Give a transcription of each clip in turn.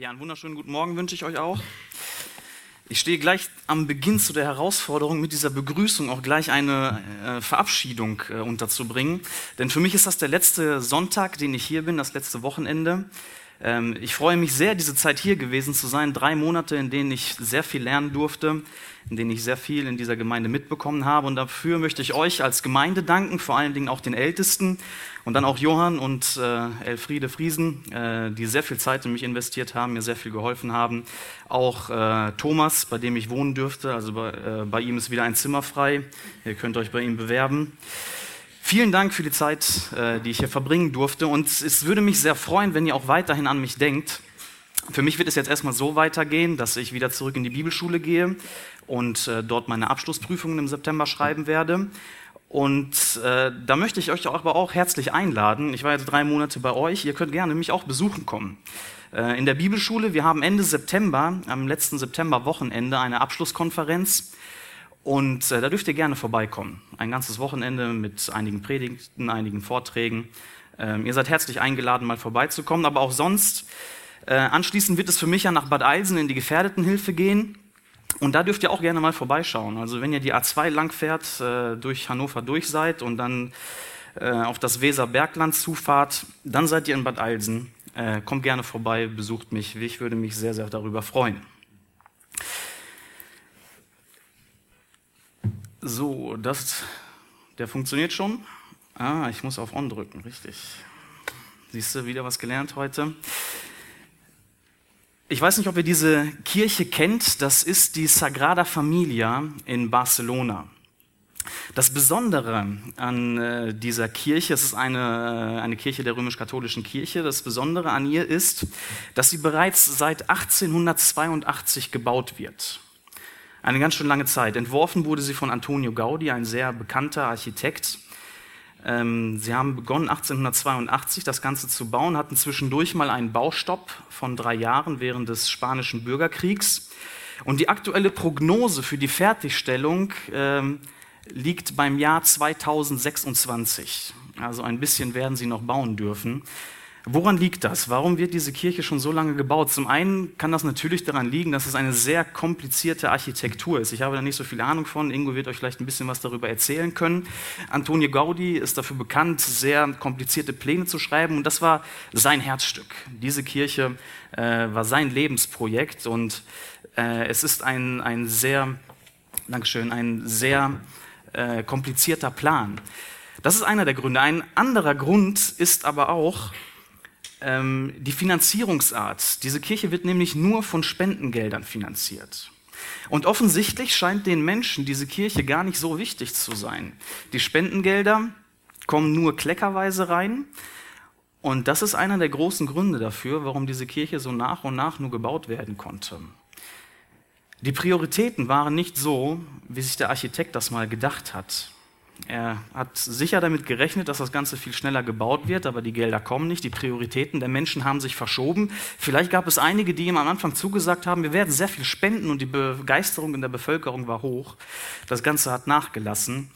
Ja, einen wunderschönen guten Morgen wünsche ich euch auch. Ich stehe gleich am Beginn zu der Herausforderung, mit dieser Begrüßung auch gleich eine äh, Verabschiedung äh, unterzubringen. Denn für mich ist das der letzte Sonntag, den ich hier bin, das letzte Wochenende. Ähm, ich freue mich sehr, diese Zeit hier gewesen zu sein. Drei Monate, in denen ich sehr viel lernen durfte, in denen ich sehr viel in dieser Gemeinde mitbekommen habe. Und dafür möchte ich euch als Gemeinde danken, vor allen Dingen auch den Ältesten und dann auch Johann und äh, Elfriede Friesen, äh, die sehr viel Zeit in mich investiert haben, mir sehr viel geholfen haben. Auch äh, Thomas, bei dem ich wohnen dürfte. Also bei, äh, bei ihm ist wieder ein Zimmer frei. Ihr könnt euch bei ihm bewerben. Vielen Dank für die Zeit, äh, die ich hier verbringen durfte. Und es würde mich sehr freuen, wenn ihr auch weiterhin an mich denkt. Für mich wird es jetzt erstmal so weitergehen, dass ich wieder zurück in die Bibelschule gehe und äh, dort meine Abschlussprüfungen im September schreiben werde. Und äh, da möchte ich euch aber auch herzlich einladen. Ich war jetzt drei Monate bei euch. Ihr könnt gerne mich auch besuchen kommen. Äh, in der Bibelschule, wir haben Ende September, am letzten September-Wochenende, eine Abschlusskonferenz. Und äh, da dürft ihr gerne vorbeikommen. Ein ganzes Wochenende mit einigen Predigten, einigen Vorträgen. Ähm, ihr seid herzlich eingeladen, mal vorbeizukommen. Aber auch sonst, äh, anschließend wird es für mich ja nach Bad Eilsen in die Gefährdetenhilfe gehen. Und da dürft ihr auch gerne mal vorbeischauen. Also wenn ihr die A2 langfährt, äh, durch Hannover durch seid und dann äh, auf das Weserbergland zufahrt, dann seid ihr in Bad Eilsen. Äh, kommt gerne vorbei, besucht mich. Ich würde mich sehr, sehr darüber freuen. So, das, der funktioniert schon. Ah, ich muss auf On drücken, richtig. Siehst du, wieder was gelernt heute. Ich weiß nicht, ob ihr diese Kirche kennt. Das ist die Sagrada Familia in Barcelona. Das Besondere an äh, dieser Kirche, es ist eine, äh, eine Kirche der römisch-katholischen Kirche, das Besondere an ihr ist, dass sie bereits seit 1882 gebaut wird. Eine ganz schön lange Zeit. Entworfen wurde sie von Antonio Gaudi, ein sehr bekannter Architekt. Ähm, sie haben begonnen 1882 das Ganze zu bauen, hatten zwischendurch mal einen Baustopp von drei Jahren während des Spanischen Bürgerkriegs. Und die aktuelle Prognose für die Fertigstellung ähm, liegt beim Jahr 2026. Also ein bisschen werden sie noch bauen dürfen. Woran liegt das? Warum wird diese Kirche schon so lange gebaut? Zum einen kann das natürlich daran liegen, dass es eine sehr komplizierte Architektur ist. Ich habe da nicht so viel Ahnung von. Ingo wird euch vielleicht ein bisschen was darüber erzählen können. Antonio Gaudi ist dafür bekannt, sehr komplizierte Pläne zu schreiben und das war sein Herzstück. Diese Kirche äh, war sein Lebensprojekt und äh, es ist ein, ein sehr, Dankeschön, ein sehr äh, komplizierter Plan. Das ist einer der Gründe. Ein anderer Grund ist aber auch, ähm, die Finanzierungsart. Diese Kirche wird nämlich nur von Spendengeldern finanziert. Und offensichtlich scheint den Menschen diese Kirche gar nicht so wichtig zu sein. Die Spendengelder kommen nur kleckerweise rein. Und das ist einer der großen Gründe dafür, warum diese Kirche so nach und nach nur gebaut werden konnte. Die Prioritäten waren nicht so, wie sich der Architekt das mal gedacht hat. Er hat sicher damit gerechnet, dass das Ganze viel schneller gebaut wird, aber die Gelder kommen nicht, die Prioritäten der Menschen haben sich verschoben. Vielleicht gab es einige, die ihm am Anfang zugesagt haben, wir werden sehr viel spenden und die Begeisterung in der Bevölkerung war hoch. Das Ganze hat nachgelassen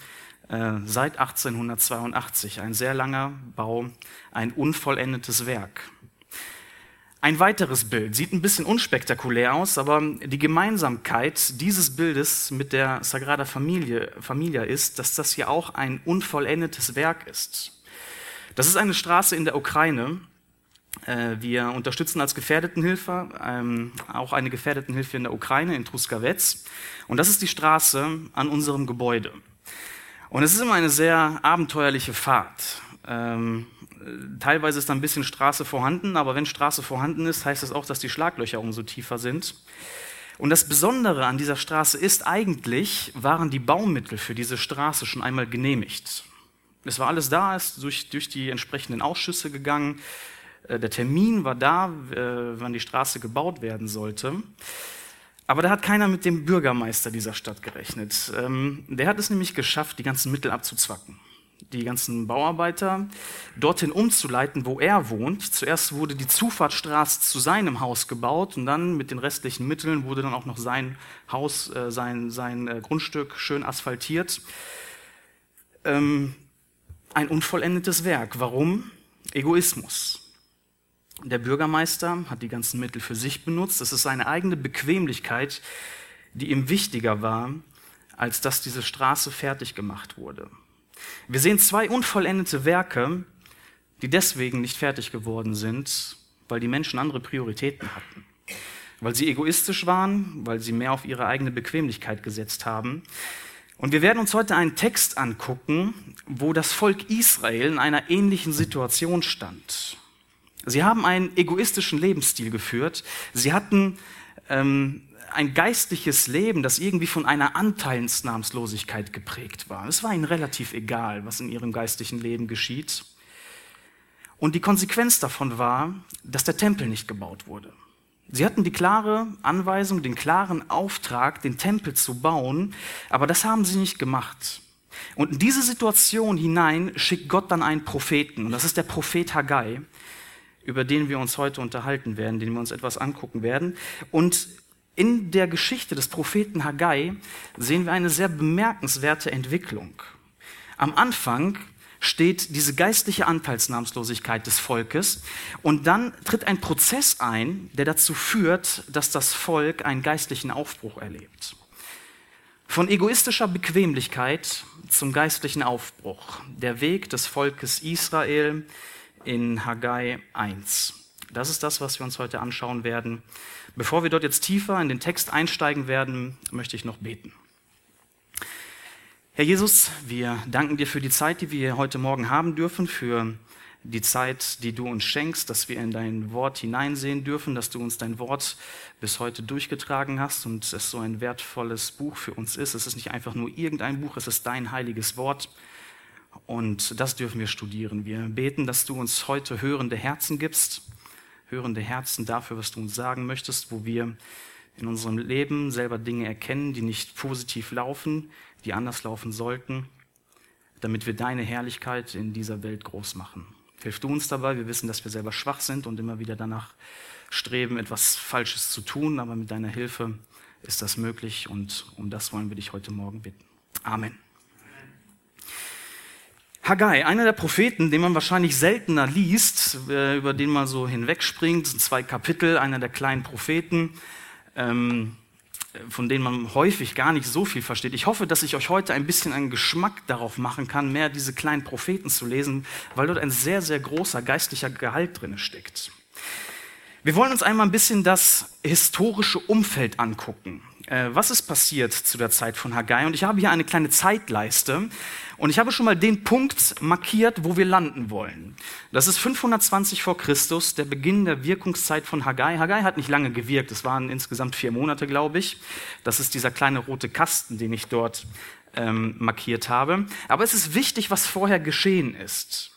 äh, seit 1882. Ein sehr langer Bau, ein unvollendetes Werk. Ein weiteres Bild sieht ein bisschen unspektakulär aus, aber die Gemeinsamkeit dieses Bildes mit der Sagrada Familie, Familia ist, dass das hier auch ein unvollendetes Werk ist. Das ist eine Straße in der Ukraine. Äh, wir unterstützen als Gefährdetenhilfe ähm, auch eine Gefährdetenhilfe in der Ukraine, in Truskavets. Und das ist die Straße an unserem Gebäude. Und es ist immer eine sehr abenteuerliche Fahrt. Ähm, teilweise ist da ein bisschen Straße vorhanden, aber wenn Straße vorhanden ist, heißt das auch, dass die Schlaglöcher umso tiefer sind. Und das Besondere an dieser Straße ist eigentlich, waren die Baumittel für diese Straße schon einmal genehmigt. Es war alles da, ist durch, durch die entsprechenden Ausschüsse gegangen. Äh, der Termin war da, äh, wann die Straße gebaut werden sollte. Aber da hat keiner mit dem Bürgermeister dieser Stadt gerechnet. Ähm, der hat es nämlich geschafft, die ganzen Mittel abzuzwacken die ganzen Bauarbeiter dorthin umzuleiten, wo er wohnt. Zuerst wurde die Zufahrtsstraße zu seinem Haus gebaut und dann mit den restlichen Mitteln wurde dann auch noch sein Haus, äh, sein, sein äh, Grundstück schön asphaltiert. Ähm, ein unvollendetes Werk. Warum? Egoismus. Der Bürgermeister hat die ganzen Mittel für sich benutzt. Es ist seine eigene Bequemlichkeit, die ihm wichtiger war, als dass diese Straße fertig gemacht wurde. Wir sehen zwei unvollendete Werke, die deswegen nicht fertig geworden sind, weil die Menschen andere Prioritäten hatten. Weil sie egoistisch waren, weil sie mehr auf ihre eigene Bequemlichkeit gesetzt haben. Und wir werden uns heute einen Text angucken, wo das Volk Israel in einer ähnlichen Situation stand. Sie haben einen egoistischen Lebensstil geführt. Sie hatten ähm, ein geistliches Leben, das irgendwie von einer Anteilsnahmslosigkeit geprägt war. Es war ihnen relativ egal, was in ihrem geistlichen Leben geschieht. Und die Konsequenz davon war, dass der Tempel nicht gebaut wurde. Sie hatten die klare Anweisung, den klaren Auftrag, den Tempel zu bauen, aber das haben sie nicht gemacht. Und in diese Situation hinein schickt Gott dann einen Propheten, und das ist der Prophet Haggai, über den wir uns heute unterhalten werden, den wir uns etwas angucken werden. Und in der Geschichte des Propheten Haggai sehen wir eine sehr bemerkenswerte Entwicklung. Am Anfang steht diese geistliche Anteilsnahmslosigkeit des Volkes und dann tritt ein Prozess ein, der dazu führt, dass das Volk einen geistlichen Aufbruch erlebt. Von egoistischer Bequemlichkeit zum geistlichen Aufbruch. Der Weg des Volkes Israel in Haggai 1. Das ist das, was wir uns heute anschauen werden. Bevor wir dort jetzt tiefer in den Text einsteigen werden, möchte ich noch beten. Herr Jesus, wir danken dir für die Zeit, die wir heute Morgen haben dürfen, für die Zeit, die du uns schenkst, dass wir in dein Wort hineinsehen dürfen, dass du uns dein Wort bis heute durchgetragen hast und es so ein wertvolles Buch für uns ist. Es ist nicht einfach nur irgendein Buch, es ist dein heiliges Wort. Und das dürfen wir studieren. Wir beten, dass du uns heute hörende Herzen gibst, hörende Herzen dafür, was du uns sagen möchtest, wo wir in unserem Leben selber Dinge erkennen, die nicht positiv laufen, die anders laufen sollten, damit wir deine Herrlichkeit in dieser Welt groß machen. Hilf du uns dabei. Wir wissen, dass wir selber schwach sind und immer wieder danach streben, etwas Falsches zu tun, aber mit deiner Hilfe ist das möglich und um das wollen wir dich heute Morgen bitten. Amen. Haggai, einer der Propheten, den man wahrscheinlich seltener liest, äh, über den man so hinwegspringt, sind zwei Kapitel, einer der kleinen Propheten. Ähm, von denen man häufig gar nicht so viel versteht. Ich hoffe, dass ich euch heute ein bisschen einen Geschmack darauf machen kann, mehr diese kleinen Propheten zu lesen, weil dort ein sehr, sehr großer geistlicher Gehalt drin steckt. Wir wollen uns einmal ein bisschen das historische Umfeld angucken. Äh, was ist passiert zu der Zeit von Haggai? Und ich habe hier eine kleine Zeitleiste und ich habe schon mal den Punkt markiert, wo wir landen wollen. Das ist 520 vor Christus, der Beginn der Wirkungszeit von Haggai. Haggai hat nicht lange gewirkt, es waren insgesamt vier Monate, glaube ich. Das ist dieser kleine rote Kasten, den ich dort ähm, markiert habe. Aber es ist wichtig, was vorher geschehen ist.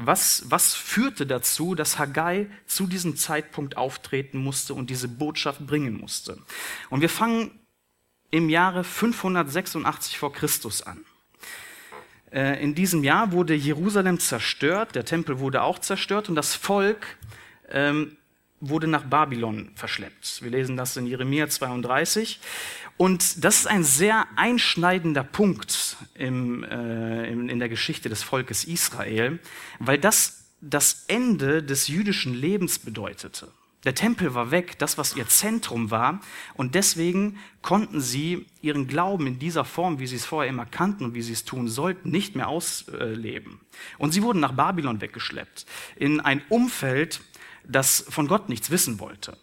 Was, was führte dazu, dass Haggai zu diesem Zeitpunkt auftreten musste und diese Botschaft bringen musste? Und wir fangen im Jahre 586 vor Christus an. Äh, in diesem Jahr wurde Jerusalem zerstört, der Tempel wurde auch zerstört und das Volk ähm, wurde nach Babylon verschleppt. Wir lesen das in Jeremia 32. Und das ist ein sehr einschneidender Punkt im, äh, in, in der Geschichte des Volkes Israel, weil das das Ende des jüdischen Lebens bedeutete. Der Tempel war weg, das, was ihr Zentrum war. Und deswegen konnten sie ihren Glauben in dieser Form, wie sie es vorher immer kannten und wie sie es tun sollten, nicht mehr ausleben. Und sie wurden nach Babylon weggeschleppt, in ein Umfeld, das von Gott nichts wissen wollte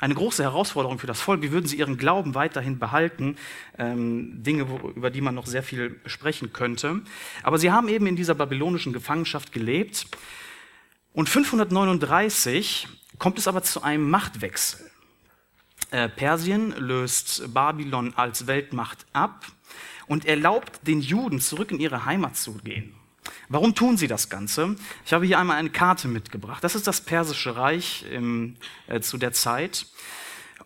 eine große Herausforderung für das Volk. Wie würden sie ihren Glauben weiterhin behalten? Ähm, Dinge, wo, über die man noch sehr viel sprechen könnte. Aber sie haben eben in dieser babylonischen Gefangenschaft gelebt. Und 539 kommt es aber zu einem Machtwechsel. Äh, Persien löst Babylon als Weltmacht ab und erlaubt den Juden zurück in ihre Heimat zu gehen. Warum tun sie das Ganze? Ich habe hier einmal eine Karte mitgebracht. Das ist das Persische Reich im, äh, zu der Zeit.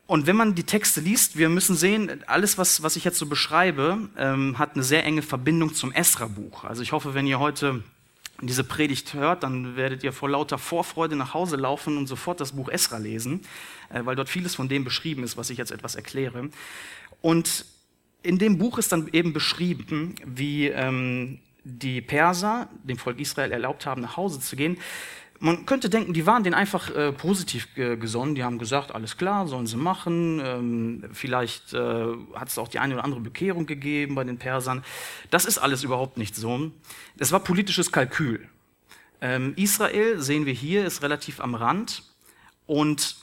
Und wenn man die Texte liest, wir müssen sehen, alles, was, was ich jetzt so beschreibe, ähm, hat eine sehr enge Verbindung zum Esra-Buch. Also ich hoffe, wenn ihr heute diese Predigt hört, dann werdet ihr vor lauter Vorfreude nach Hause laufen und sofort das Buch Esra lesen, äh, weil dort vieles von dem beschrieben ist, was ich jetzt etwas erkläre. Und in dem Buch ist dann eben beschrieben, wie ähm, die Perser dem Volk Israel erlaubt haben, nach Hause zu gehen. Man könnte denken, die waren denen einfach äh, positiv äh, gesonnen. Die haben gesagt, alles klar, sollen sie machen. Ähm, vielleicht äh, hat es auch die eine oder andere Bekehrung gegeben bei den Persern. Das ist alles überhaupt nicht so. Es war politisches Kalkül. Ähm, Israel, sehen wir hier, ist relativ am Rand. Und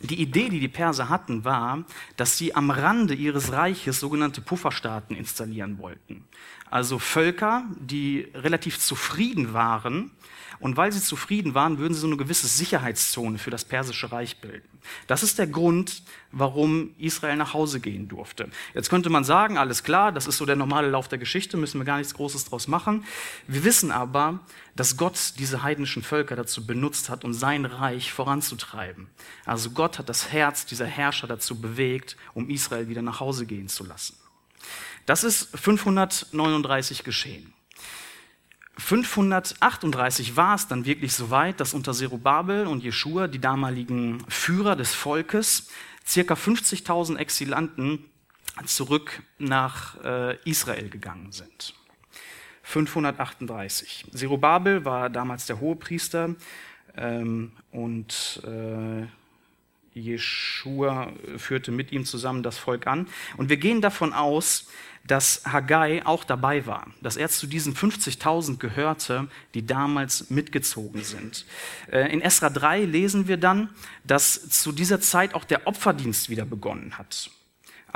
die Idee, die die Perser hatten, war, dass sie am Rande ihres Reiches sogenannte Pufferstaaten installieren wollten. Also Völker, die relativ zufrieden waren und weil sie zufrieden waren, würden sie so eine gewisse Sicherheitszone für das persische Reich bilden. Das ist der Grund, warum Israel nach Hause gehen durfte. Jetzt könnte man sagen, alles klar, das ist so der normale Lauf der Geschichte, müssen wir gar nichts Großes draus machen. Wir wissen aber, dass Gott diese heidnischen Völker dazu benutzt hat, um sein Reich voranzutreiben. Also Gott hat das Herz dieser Herrscher dazu bewegt, um Israel wieder nach Hause gehen zu lassen. Das ist 539 geschehen. 538 war es dann wirklich so weit, dass unter Zerubabel und Jeschua, die damaligen Führer des Volkes, circa 50.000 Exilanten zurück nach äh, Israel gegangen sind. 538. Zerubabel war damals der Hohepriester ähm, und äh, Jeschua führte mit ihm zusammen das Volk an. Und wir gehen davon aus, dass Haggai auch dabei war, dass er zu diesen 50.000 gehörte, die damals mitgezogen sind. Äh, in Esra 3 lesen wir dann, dass zu dieser Zeit auch der Opferdienst wieder begonnen hat.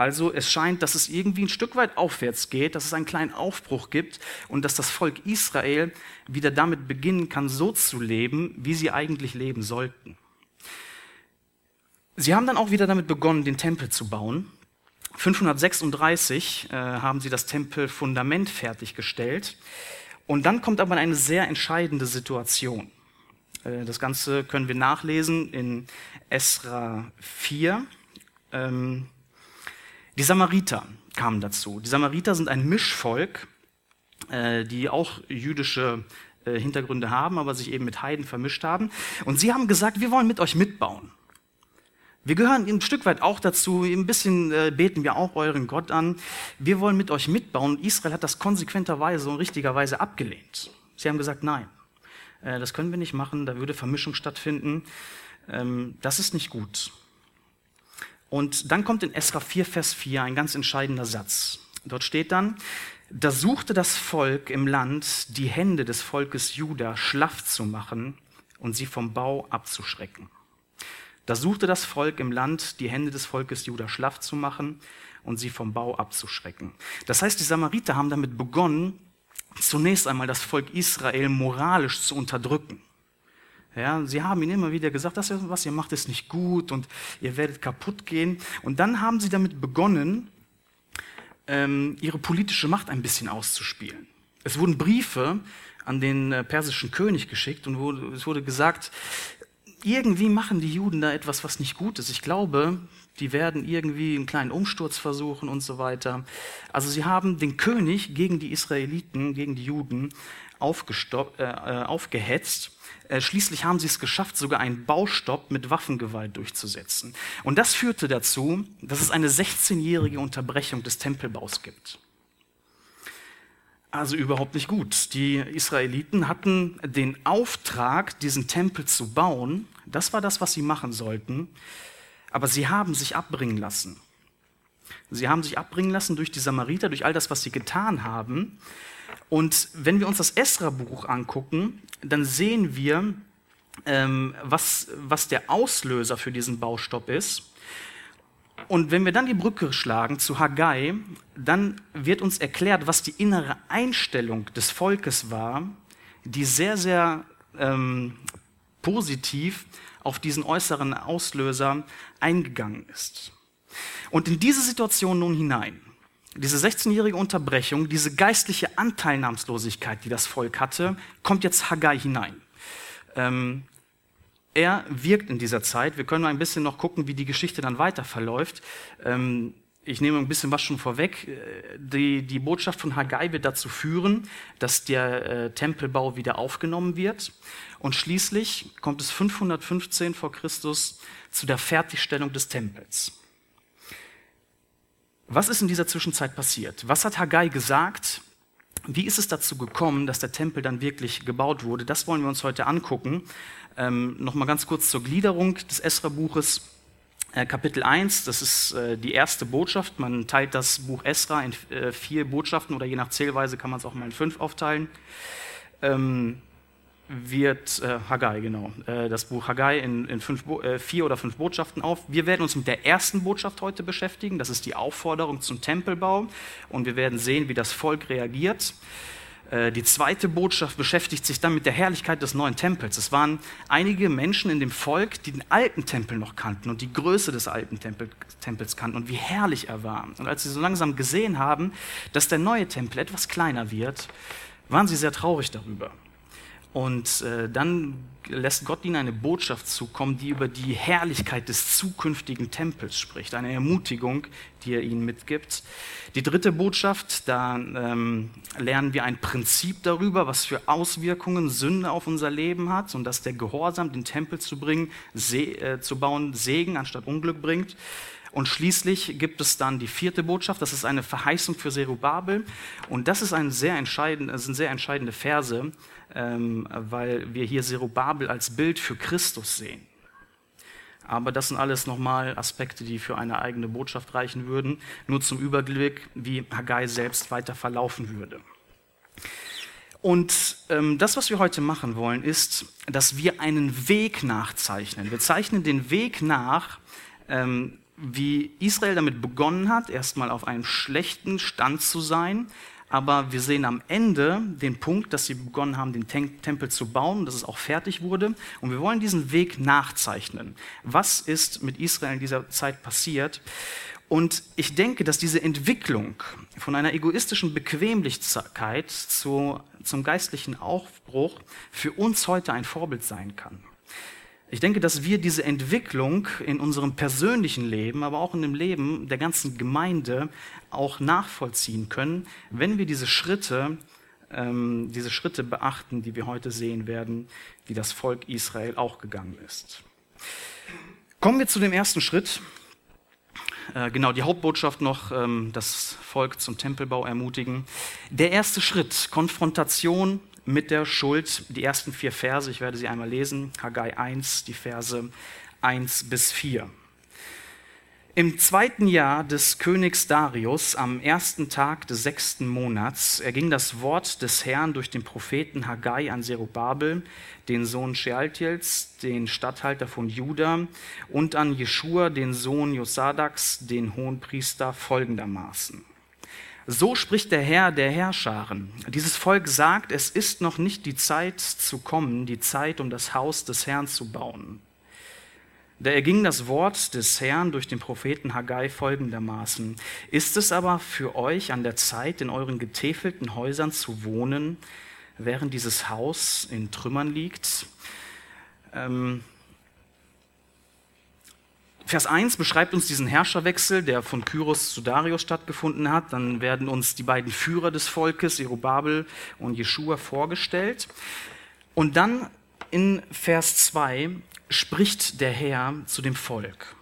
Also es scheint, dass es irgendwie ein Stück weit aufwärts geht, dass es einen kleinen Aufbruch gibt und dass das Volk Israel wieder damit beginnen kann, so zu leben, wie sie eigentlich leben sollten. Sie haben dann auch wieder damit begonnen, den Tempel zu bauen. 536 äh, haben sie das Tempelfundament fertiggestellt. Und dann kommt aber eine sehr entscheidende Situation. Äh, das Ganze können wir nachlesen in Esra 4. Ähm, die Samariter kamen dazu. Die Samariter sind ein Mischvolk, äh, die auch jüdische äh, Hintergründe haben, aber sich eben mit Heiden vermischt haben. Und sie haben gesagt, wir wollen mit euch mitbauen. Wir gehören ein Stück weit auch dazu, ein bisschen äh, beten wir auch euren Gott an. Wir wollen mit euch mitbauen. Israel hat das konsequenterweise und richtigerweise abgelehnt. Sie haben gesagt, nein, äh, das können wir nicht machen, da würde Vermischung stattfinden. Ähm, das ist nicht gut. Und dann kommt in Esra 4, Vers 4 ein ganz entscheidender Satz. Dort steht dann, da suchte das Volk im Land, die Hände des Volkes Juda schlaff zu machen und sie vom Bau abzuschrecken. Da suchte das Volk im Land, die Hände des Volkes Juda schlaff zu machen und sie vom Bau abzuschrecken. Das heißt, die Samariter haben damit begonnen, zunächst einmal das Volk Israel moralisch zu unterdrücken. Ja, sie haben ihnen immer wieder gesagt, das, was ihr macht, ist nicht gut und ihr werdet kaputt gehen. Und dann haben sie damit begonnen, ähm, ihre politische Macht ein bisschen auszuspielen. Es wurden Briefe an den äh, persischen König geschickt und wurde, es wurde gesagt, irgendwie machen die Juden da etwas, was nicht gut ist. Ich glaube, die werden irgendwie einen kleinen Umsturz versuchen und so weiter. Also sie haben den König gegen die Israeliten, gegen die Juden äh, äh, aufgehetzt. Äh, schließlich haben sie es geschafft, sogar einen Baustopp mit Waffengewalt durchzusetzen. Und das führte dazu, dass es eine 16-jährige Unterbrechung des Tempelbaus gibt. Also überhaupt nicht gut. Die Israeliten hatten den Auftrag, diesen Tempel zu bauen. Das war das, was sie machen sollten. Aber sie haben sich abbringen lassen. Sie haben sich abbringen lassen durch die Samariter, durch all das, was sie getan haben. Und wenn wir uns das Esra-Buch angucken, dann sehen wir, ähm, was, was der Auslöser für diesen Baustopp ist. Und wenn wir dann die Brücke schlagen zu Haggai, dann wird uns erklärt, was die innere Einstellung des Volkes war, die sehr, sehr ähm, positiv auf diesen äußeren Auslöser eingegangen ist. Und in diese Situation nun hinein, diese 16-jährige Unterbrechung, diese geistliche Anteilnahmslosigkeit, die das Volk hatte, kommt jetzt Haggai hinein. Ähm, er wirkt in dieser Zeit. Wir können mal ein bisschen noch gucken, wie die Geschichte dann weiter verläuft. Ähm, ich nehme ein bisschen was schon vorweg. Äh, die, die Botschaft von Haggai wird dazu führen, dass der äh, Tempelbau wieder aufgenommen wird. Und schließlich kommt es 515 vor Christus zu der Fertigstellung des Tempels. Was ist in dieser Zwischenzeit passiert? Was hat Haggai gesagt? wie ist es dazu gekommen, dass der Tempel dann wirklich gebaut wurde? Das wollen wir uns heute angucken. Ähm, Nochmal ganz kurz zur Gliederung des Esra-Buches. Äh, Kapitel 1, das ist äh, die erste Botschaft. Man teilt das Buch Esra in äh, vier Botschaften oder je nach Zählweise kann man es auch mal in fünf aufteilen. Ähm, wird äh, Haggai, genau, äh, das Buch Haggai in, in fünf, äh, vier oder fünf Botschaften auf. Wir werden uns mit der ersten Botschaft heute beschäftigen. Das ist die Aufforderung zum Tempelbau. Und wir werden sehen, wie das Volk reagiert. Äh, die zweite Botschaft beschäftigt sich dann mit der Herrlichkeit des neuen Tempels. Es waren einige Menschen in dem Volk, die den alten Tempel noch kannten und die Größe des alten Tempel, Tempels kannten und wie herrlich er war. Und als sie so langsam gesehen haben, dass der neue Tempel etwas kleiner wird, waren sie sehr traurig darüber. Und äh, dann lässt Gott ihnen eine Botschaft zukommen, die über die Herrlichkeit des zukünftigen Tempels spricht. Eine Ermutigung, die er ihnen mitgibt. Die dritte Botschaft, da ähm, lernen wir ein Prinzip darüber, was für Auswirkungen Sünde auf unser Leben hat und dass der Gehorsam, den Tempel zu bringen, äh, zu bauen, Segen anstatt Unglück bringt. Und schließlich gibt es dann die vierte Botschaft, das ist eine Verheißung für Zerubabel. Und das ist ein sehr entscheidend, sind sehr entscheidende Verse, ähm, weil wir hier Zerubabel als Bild für Christus sehen. Aber das sind alles nochmal Aspekte, die für eine eigene Botschaft reichen würden. Nur zum Überblick, wie Haggai selbst weiter verlaufen würde. Und ähm, das, was wir heute machen wollen, ist, dass wir einen Weg nachzeichnen. Wir zeichnen den Weg nach, ähm, wie Israel damit begonnen hat, erstmal auf einem schlechten Stand zu sein, aber wir sehen am Ende den Punkt, dass sie begonnen haben, den Tempel zu bauen, dass es auch fertig wurde. Und wir wollen diesen Weg nachzeichnen. Was ist mit Israel in dieser Zeit passiert? Und ich denke, dass diese Entwicklung von einer egoistischen Bequemlichkeit zu, zum geistlichen Aufbruch für uns heute ein Vorbild sein kann. Ich denke, dass wir diese Entwicklung in unserem persönlichen Leben, aber auch in dem Leben der ganzen Gemeinde auch nachvollziehen können, wenn wir diese Schritte, ähm, diese Schritte beachten, die wir heute sehen werden, die das Volk Israel auch gegangen ist. Kommen wir zu dem ersten Schritt. Äh, genau, die Hauptbotschaft noch, ähm, das Volk zum Tempelbau ermutigen. Der erste Schritt, Konfrontation mit der Schuld. Die ersten vier Verse, ich werde sie einmal lesen. Haggai 1, die Verse 1 bis 4. Im zweiten Jahr des Königs Darius, am ersten Tag des sechsten Monats, erging das Wort des Herrn durch den Propheten Haggai an Zerubabel, den Sohn Shealtiels, den Statthalter von Juda, und an Jeschua, den Sohn Josadaks, den Hohenpriester, folgendermaßen. So spricht der Herr der Herrscharen. Dieses Volk sagt, es ist noch nicht die Zeit zu kommen, die Zeit, um das Haus des Herrn zu bauen. Da erging das Wort des Herrn durch den Propheten Haggai folgendermaßen. Ist es aber für euch an der Zeit, in euren getäfelten Häusern zu wohnen, während dieses Haus in Trümmern liegt? Ähm, Vers 1 beschreibt uns diesen Herrscherwechsel, der von Kyros zu Darius stattgefunden hat. Dann werden uns die beiden Führer des Volkes, Jerubabel und Jeschua, vorgestellt. Und dann in Vers 2 spricht der Herr zu dem Volk.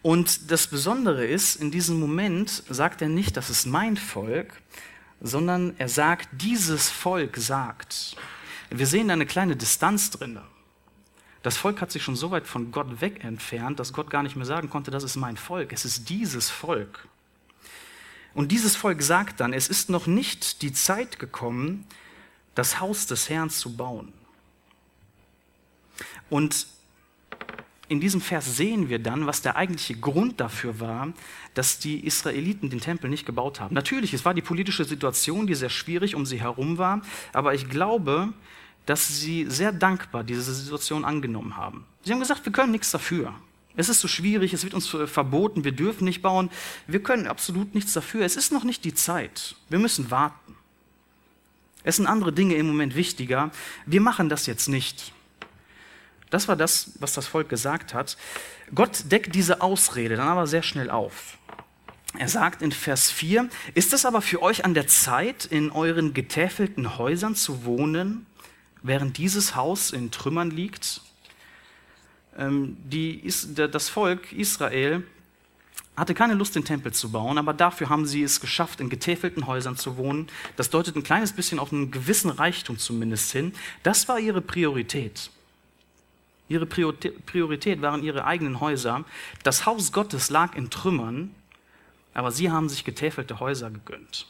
Und das Besondere ist, in diesem Moment sagt er nicht, das ist mein Volk, sondern er sagt, dieses Volk sagt. Wir sehen da eine kleine Distanz drin. Das Volk hat sich schon so weit von Gott weg entfernt, dass Gott gar nicht mehr sagen konnte, das ist mein Volk. Es ist dieses Volk. Und dieses Volk sagt dann, es ist noch nicht die Zeit gekommen, das Haus des Herrn zu bauen. Und in diesem Vers sehen wir dann, was der eigentliche Grund dafür war, dass die Israeliten den Tempel nicht gebaut haben. Natürlich, es war die politische Situation, die sehr schwierig um sie herum war, aber ich glaube, dass sie sehr dankbar diese Situation angenommen haben. Sie haben gesagt, wir können nichts dafür. Es ist so schwierig, es wird uns verboten, wir dürfen nicht bauen. Wir können absolut nichts dafür. Es ist noch nicht die Zeit. Wir müssen warten. Es sind andere Dinge im Moment wichtiger. Wir machen das jetzt nicht. Das war das, was das Volk gesagt hat. Gott deckt diese Ausrede dann aber sehr schnell auf. Er sagt in Vers 4, ist es aber für euch an der Zeit, in euren getäfelten Häusern zu wohnen während dieses Haus in Trümmern liegt. Ähm, die, das Volk Israel hatte keine Lust, den Tempel zu bauen, aber dafür haben sie es geschafft, in getäfelten Häusern zu wohnen. Das deutet ein kleines bisschen auf einen gewissen Reichtum zumindest hin. Das war ihre Priorität. Ihre Priorität waren ihre eigenen Häuser. Das Haus Gottes lag in Trümmern, aber sie haben sich getäfelte Häuser gegönnt.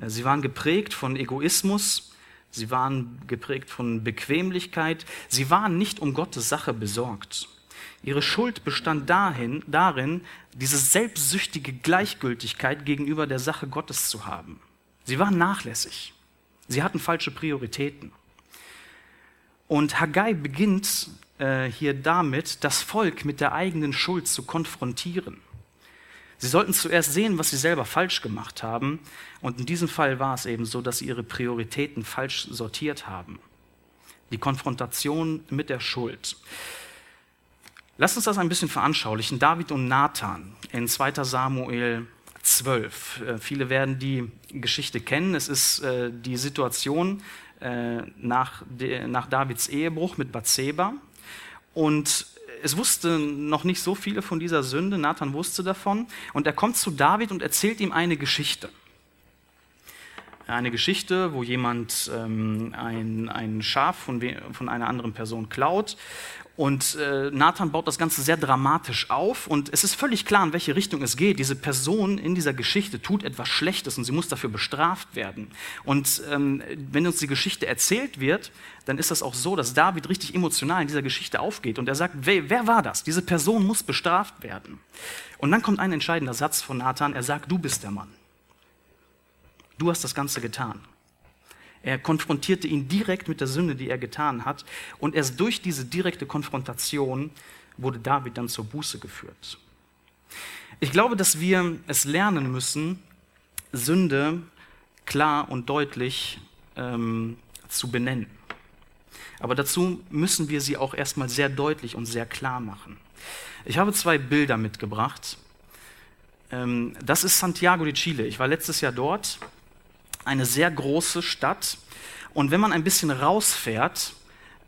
Äh, sie waren geprägt von Egoismus, sie waren geprägt von Bequemlichkeit, sie waren nicht um Gottes Sache besorgt. Ihre Schuld bestand dahin, darin, diese selbstsüchtige Gleichgültigkeit gegenüber der Sache Gottes zu haben. Sie waren nachlässig. Sie hatten falsche Prioritäten. Und Haggai beginnt äh, hier damit, das Volk mit der eigenen Schuld zu konfrontieren. Sie sollten zuerst sehen, was sie selber falsch gemacht haben. Und in diesem Fall war es eben so, dass sie ihre Prioritäten falsch sortiert haben. Die Konfrontation mit der Schuld. Lass uns das ein bisschen veranschaulichen. David und Nathan in 2 Samuel 12. Äh, viele werden die Geschichte kennen. Es ist äh, die Situation äh, nach, nach Davids Ehebruch mit Bathseba. Und es wusste noch nicht so viele von dieser Sünde. Nathan wusste davon. Und er kommt zu David und erzählt ihm eine Geschichte. Eine Geschichte, wo jemand ähm, ein, ein Schaf von, von einer anderen Person klaut und äh, Nathan baut das Ganze sehr dramatisch auf und es ist völlig klar, in welche Richtung es geht. Diese Person in dieser Geschichte tut etwas Schlechtes und sie muss dafür bestraft werden. Und ähm, wenn uns die Geschichte erzählt wird, dann ist das auch so, dass David richtig emotional in dieser Geschichte aufgeht und er sagt, wer, wer war das? Diese Person muss bestraft werden. Und dann kommt ein entscheidender Satz von Nathan, er sagt, du bist der Mann. Du hast das Ganze getan. Er konfrontierte ihn direkt mit der Sünde, die er getan hat. Und erst durch diese direkte Konfrontation wurde David dann zur Buße geführt. Ich glaube, dass wir es lernen müssen, Sünde klar und deutlich ähm, zu benennen. Aber dazu müssen wir sie auch erstmal sehr deutlich und sehr klar machen. Ich habe zwei Bilder mitgebracht. Ähm, das ist Santiago de Chile. Ich war letztes Jahr dort eine sehr große Stadt. Und wenn man ein bisschen rausfährt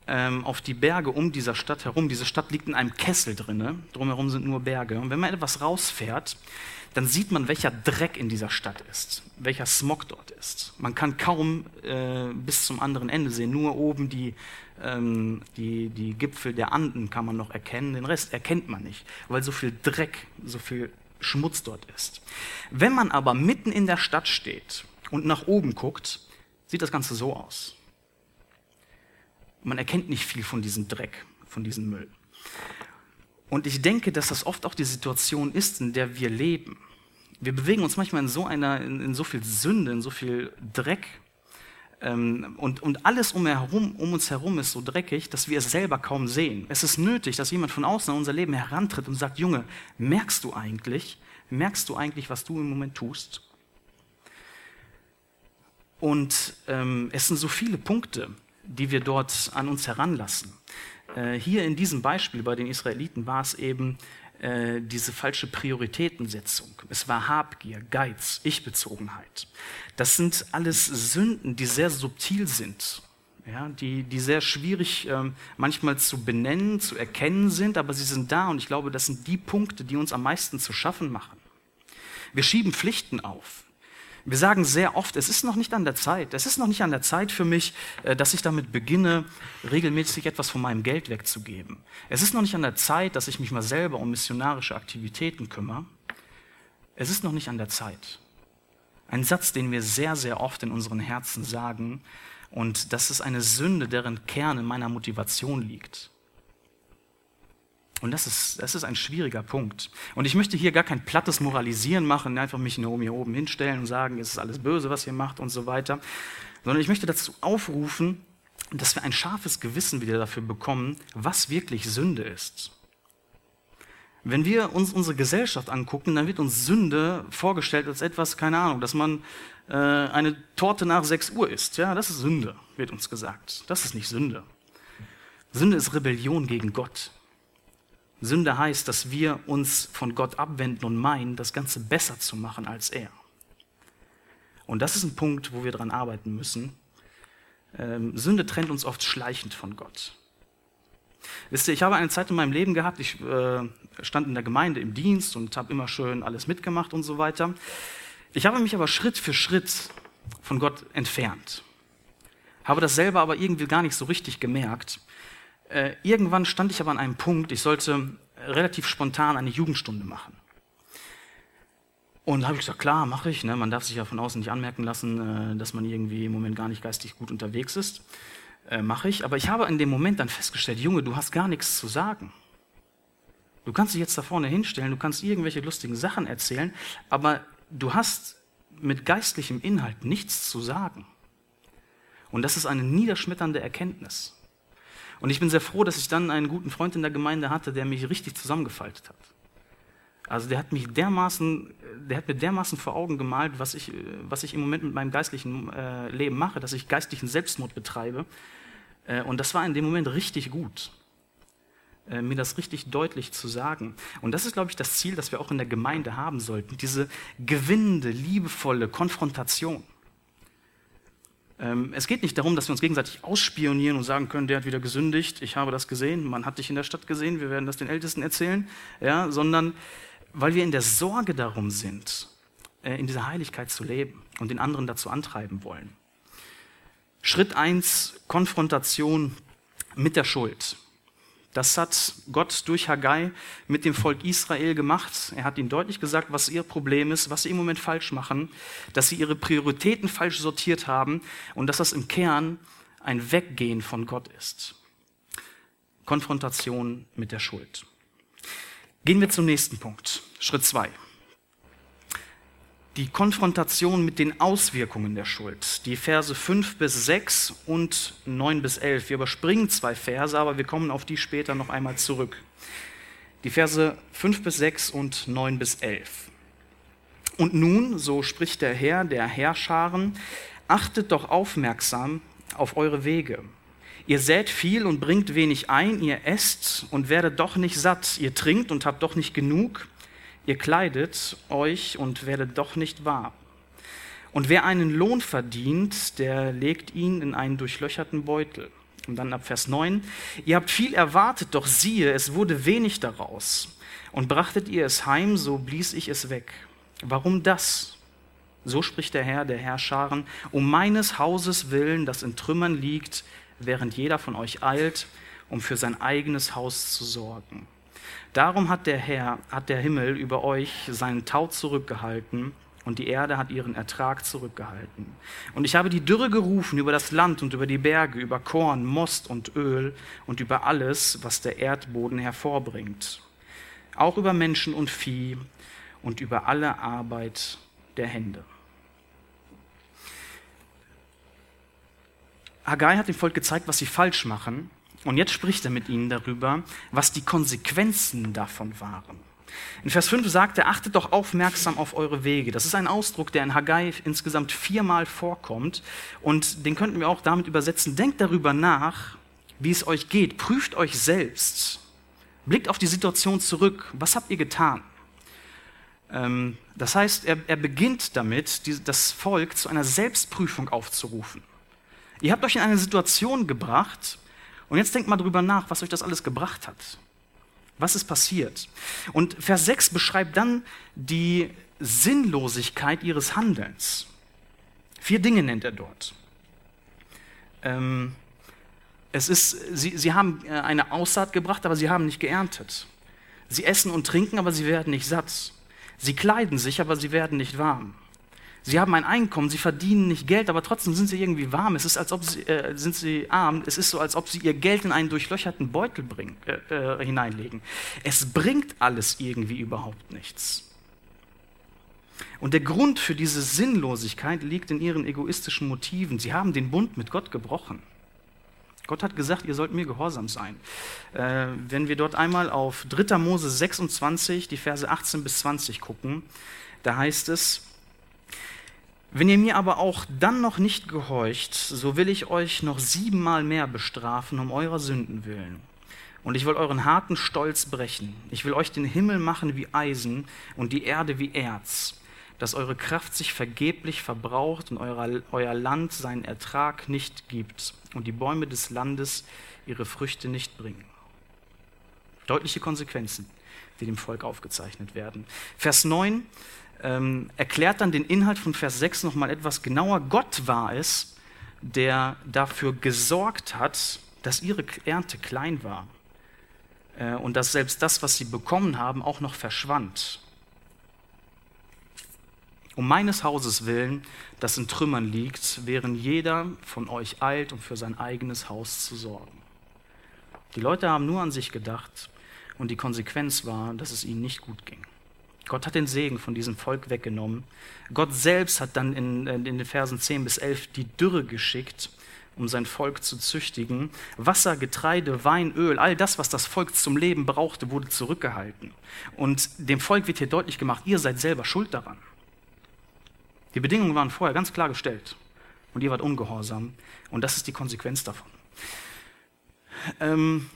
ähm, auf die Berge um dieser Stadt herum, diese Stadt liegt in einem Kessel drinne, drumherum sind nur Berge. Und wenn man etwas rausfährt, dann sieht man, welcher Dreck in dieser Stadt ist, welcher Smog dort ist. Man kann kaum äh, bis zum anderen Ende sehen, nur oben die, ähm, die, die Gipfel der Anden kann man noch erkennen, den Rest erkennt man nicht, weil so viel Dreck, so viel Schmutz dort ist. Wenn man aber mitten in der Stadt steht und nach oben guckt, sieht das Ganze so aus. Man erkennt nicht viel von diesem Dreck, von diesem Müll. Und ich denke, dass das oft auch die Situation ist, in der wir leben. Wir bewegen uns manchmal in so einer, in, in so viel Sünde, in so viel Dreck. Ähm, und, und alles um, herum, um uns herum ist so dreckig, dass wir es selber kaum sehen. Es ist nötig, dass jemand von außen an unser Leben herantritt und sagt, Junge, merkst du eigentlich, merkst du eigentlich, was du im Moment tust? Und ähm, es sind so viele Punkte, die wir dort an uns heranlassen. Äh, hier in diesem Beispiel bei den Israeliten war es eben äh, diese falsche Prioritätensetzung. Es war Habgier, Geiz, Ich-Bezogenheit. Das sind alles Sünden, die sehr subtil sind. Ja, die, die sehr schwierig ähm, manchmal zu benennen, zu erkennen sind, aber sie sind da und ich glaube, das sind die Punkte, die uns am meisten zu schaffen machen. Wir schieben Pflichten auf. Wir sagen sehr oft, es ist noch nicht an der Zeit. Es ist noch nicht an der Zeit für mich, äh, dass ich damit beginne, regelmäßig etwas von meinem Geld wegzugeben. Es ist noch nicht an der Zeit, dass ich mich mal selber um missionarische Aktivitäten kümmere. Es ist noch nicht an der Zeit. Ein Satz, den wir sehr, sehr oft in unseren Herzen sagen. Und das ist eine Sünde, deren Kern in meiner Motivation liegt. Und das ist, das ist ein schwieriger Punkt. Und ich möchte hier gar kein plattes Moralisieren machen, einfach mich nur hier oben hinstellen und sagen, es ist alles böse, was ihr macht und so weiter, sondern ich möchte dazu aufrufen, dass wir ein scharfes Gewissen wieder dafür bekommen, was wirklich Sünde ist. Wenn wir uns unsere Gesellschaft angucken, dann wird uns Sünde vorgestellt als etwas, keine Ahnung, dass man äh, eine Torte nach 6 Uhr isst. Ja, das ist Sünde, wird uns gesagt. Das ist nicht Sünde. Sünde ist Rebellion gegen Gott. Sünde heißt, dass wir uns von Gott abwenden und meinen, das Ganze besser zu machen als er. Und das ist ein Punkt, wo wir daran arbeiten müssen. Ähm, Sünde trennt uns oft schleichend von Gott. Wisst ihr, ich habe eine Zeit in meinem Leben gehabt, ich äh, stand in der Gemeinde im Dienst und habe immer schön alles mitgemacht und so weiter. Ich habe mich aber Schritt für Schritt von Gott entfernt. Habe das selber aber irgendwie gar nicht so richtig gemerkt. Äh, irgendwann stand ich aber an einem Punkt, ich sollte relativ spontan eine Jugendstunde machen. Und da habe ich gesagt, klar, mache ich. Ne? Man darf sich ja von außen nicht anmerken lassen, äh, dass man irgendwie im Moment gar nicht geistig gut unterwegs ist. Äh, mache ich. Aber ich habe in dem Moment dann festgestellt, Junge, du hast gar nichts zu sagen. Du kannst dich jetzt da vorne hinstellen, du kannst irgendwelche lustigen Sachen erzählen, aber du hast mit geistlichem Inhalt nichts zu sagen. Und das ist eine niederschmetternde Erkenntnis. Und ich bin sehr froh, dass ich dann einen guten Freund in der Gemeinde hatte, der mich richtig zusammengefaltet hat. Also der hat mich dermaßen, der hat mir dermaßen vor Augen gemalt, was ich, was ich im Moment mit meinem geistlichen äh, Leben mache, dass ich geistlichen Selbstmord betreibe. Äh, und das war in dem Moment richtig gut, äh, mir das richtig deutlich zu sagen. Und das ist, glaube ich, das Ziel, das wir auch in der Gemeinde haben sollten. Diese gewinnende, liebevolle Konfrontation. Ähm, es geht nicht darum, dass wir uns gegenseitig ausspionieren und sagen können, der hat wieder gesündigt, ich habe das gesehen, man hat dich in der Stadt gesehen, wir werden das den Ältesten erzählen, ja, sondern weil wir in der Sorge darum sind, äh, in dieser Heiligkeit zu leben und den anderen dazu antreiben wollen. Schritt eins: Konfrontation mit der Schuld. Das hat Gott durch Haggai mit dem Volk Israel gemacht. Er hat ihnen deutlich gesagt, was ihr Problem ist, was sie im Moment falsch machen, dass sie ihre Prioritäten falsch sortiert haben und dass das im Kern ein Weggehen von Gott ist. Konfrontation mit der Schuld. Gehen wir zum nächsten Punkt, Schritt zwei die Konfrontation mit den Auswirkungen der Schuld. Die Verse 5 bis 6 und 9 bis 11. Wir überspringen zwei Verse, aber wir kommen auf die später noch einmal zurück. Die Verse 5 bis 6 und 9 bis 11. Und nun, so spricht der Herr der Herrscharen, achtet doch aufmerksam auf eure Wege. Ihr sät viel und bringt wenig ein, ihr esst und werdet doch nicht satt, ihr trinkt und habt doch nicht genug Ihr kleidet euch und werdet doch nicht warm. Und wer einen Lohn verdient, der legt ihn in einen durchlöcherten Beutel. Und dann ab Vers 9. Ihr habt viel erwartet, doch siehe, es wurde wenig daraus. Und brachtet ihr es heim, so blies ich es weg. Warum das? So spricht der Herr der Herrscharen, um meines Hauses willen, das in Trümmern liegt, während jeder von euch eilt, um für sein eigenes Haus zu sorgen. Darum hat der Herr, hat der Himmel über euch seinen Tau zurückgehalten und die Erde hat ihren Ertrag zurückgehalten. Und ich habe die Dürre gerufen über das Land und über die Berge, über Korn, Most und Öl und über alles, was der Erdboden hervorbringt. Auch über Menschen und Vieh und über alle Arbeit der Hände. Haggai hat dem Volk gezeigt, was sie falsch machen und jetzt spricht er mit ihnen darüber, was die Konsequenzen davon waren. In Vers 5 sagt er, achtet doch aufmerksam auf eure Wege. Das ist ein Ausdruck, der in Haggai insgesamt viermal vorkommt. Und den könnten wir auch damit übersetzen. Denkt darüber nach, wie es euch geht. Prüft euch selbst. Blickt auf die Situation zurück. Was habt ihr getan? Ähm, das heißt, er, er beginnt damit, das Volk zu einer Selbstprüfung aufzurufen. Ihr habt euch in eine Situation gebracht, und jetzt denkt mal drüber nach, was euch das alles gebracht hat. Was ist passiert? Und Vers 6 beschreibt dann die Sinnlosigkeit ihres Handelns. Vier Dinge nennt er dort. Ähm, es ist, sie, sie haben äh, eine Aussaat gebracht, aber sie haben nicht geerntet. Sie essen und trinken, aber sie werden nicht satt. Sie kleiden sich, aber sie werden nicht warm. Sie haben ein Einkommen, sie verdienen nicht Geld, aber trotzdem sind sie irgendwie warm. Es ist, als ob sie, äh, sind sie arm. Es ist so, als ob sie ihr Geld in einen durchlöcherten Beutel bringen, äh, äh, hineinlegen. Es bringt alles irgendwie überhaupt nichts. Und der Grund für diese Sinnlosigkeit liegt in ihren egoistischen Motiven. Sie haben den Bund mit Gott gebrochen. Gott hat gesagt, ihr sollt mir gehorsam sein. Äh, wenn wir dort einmal auf 3. Mose 26, die Verse 18 bis 20 gucken, da heißt es, wenn ihr mir aber auch dann noch nicht gehorcht, so will ich euch noch siebenmal mehr bestrafen um eurer Sünden willen. Und ich will euren harten Stolz brechen. Ich will euch den Himmel machen wie Eisen und die Erde wie Erz, dass eure Kraft sich vergeblich verbraucht und euer, euer Land seinen Ertrag nicht gibt und die Bäume des Landes ihre Früchte nicht bringen. Deutliche Konsequenzen, die dem Volk aufgezeichnet werden. Vers 9 ähm, erklärt dann den Inhalt von Vers 6 nochmal etwas genauer. Gott war es, der dafür gesorgt hat, dass ihre Ernte klein war äh, und dass selbst das, was sie bekommen haben, auch noch verschwand. Um meines Hauses willen, das in Trümmern liegt, während jeder von euch eilt, um für sein eigenes Haus zu sorgen. Die Leute haben nur an sich gedacht und die Konsequenz war, dass es ihnen nicht gut ging. Gott hat den Segen von diesem Volk weggenommen. Gott selbst hat dann in, in den Versen 10 bis 11 die Dürre geschickt, um sein Volk zu züchtigen. Wasser, Getreide, Wein, Öl, all das, was das Volk zum Leben brauchte, wurde zurückgehalten. Und dem Volk wird hier deutlich gemacht, ihr seid selber schuld daran. Die Bedingungen waren vorher ganz klar gestellt und ihr wart ungehorsam und das ist die Konsequenz davon. Ähm,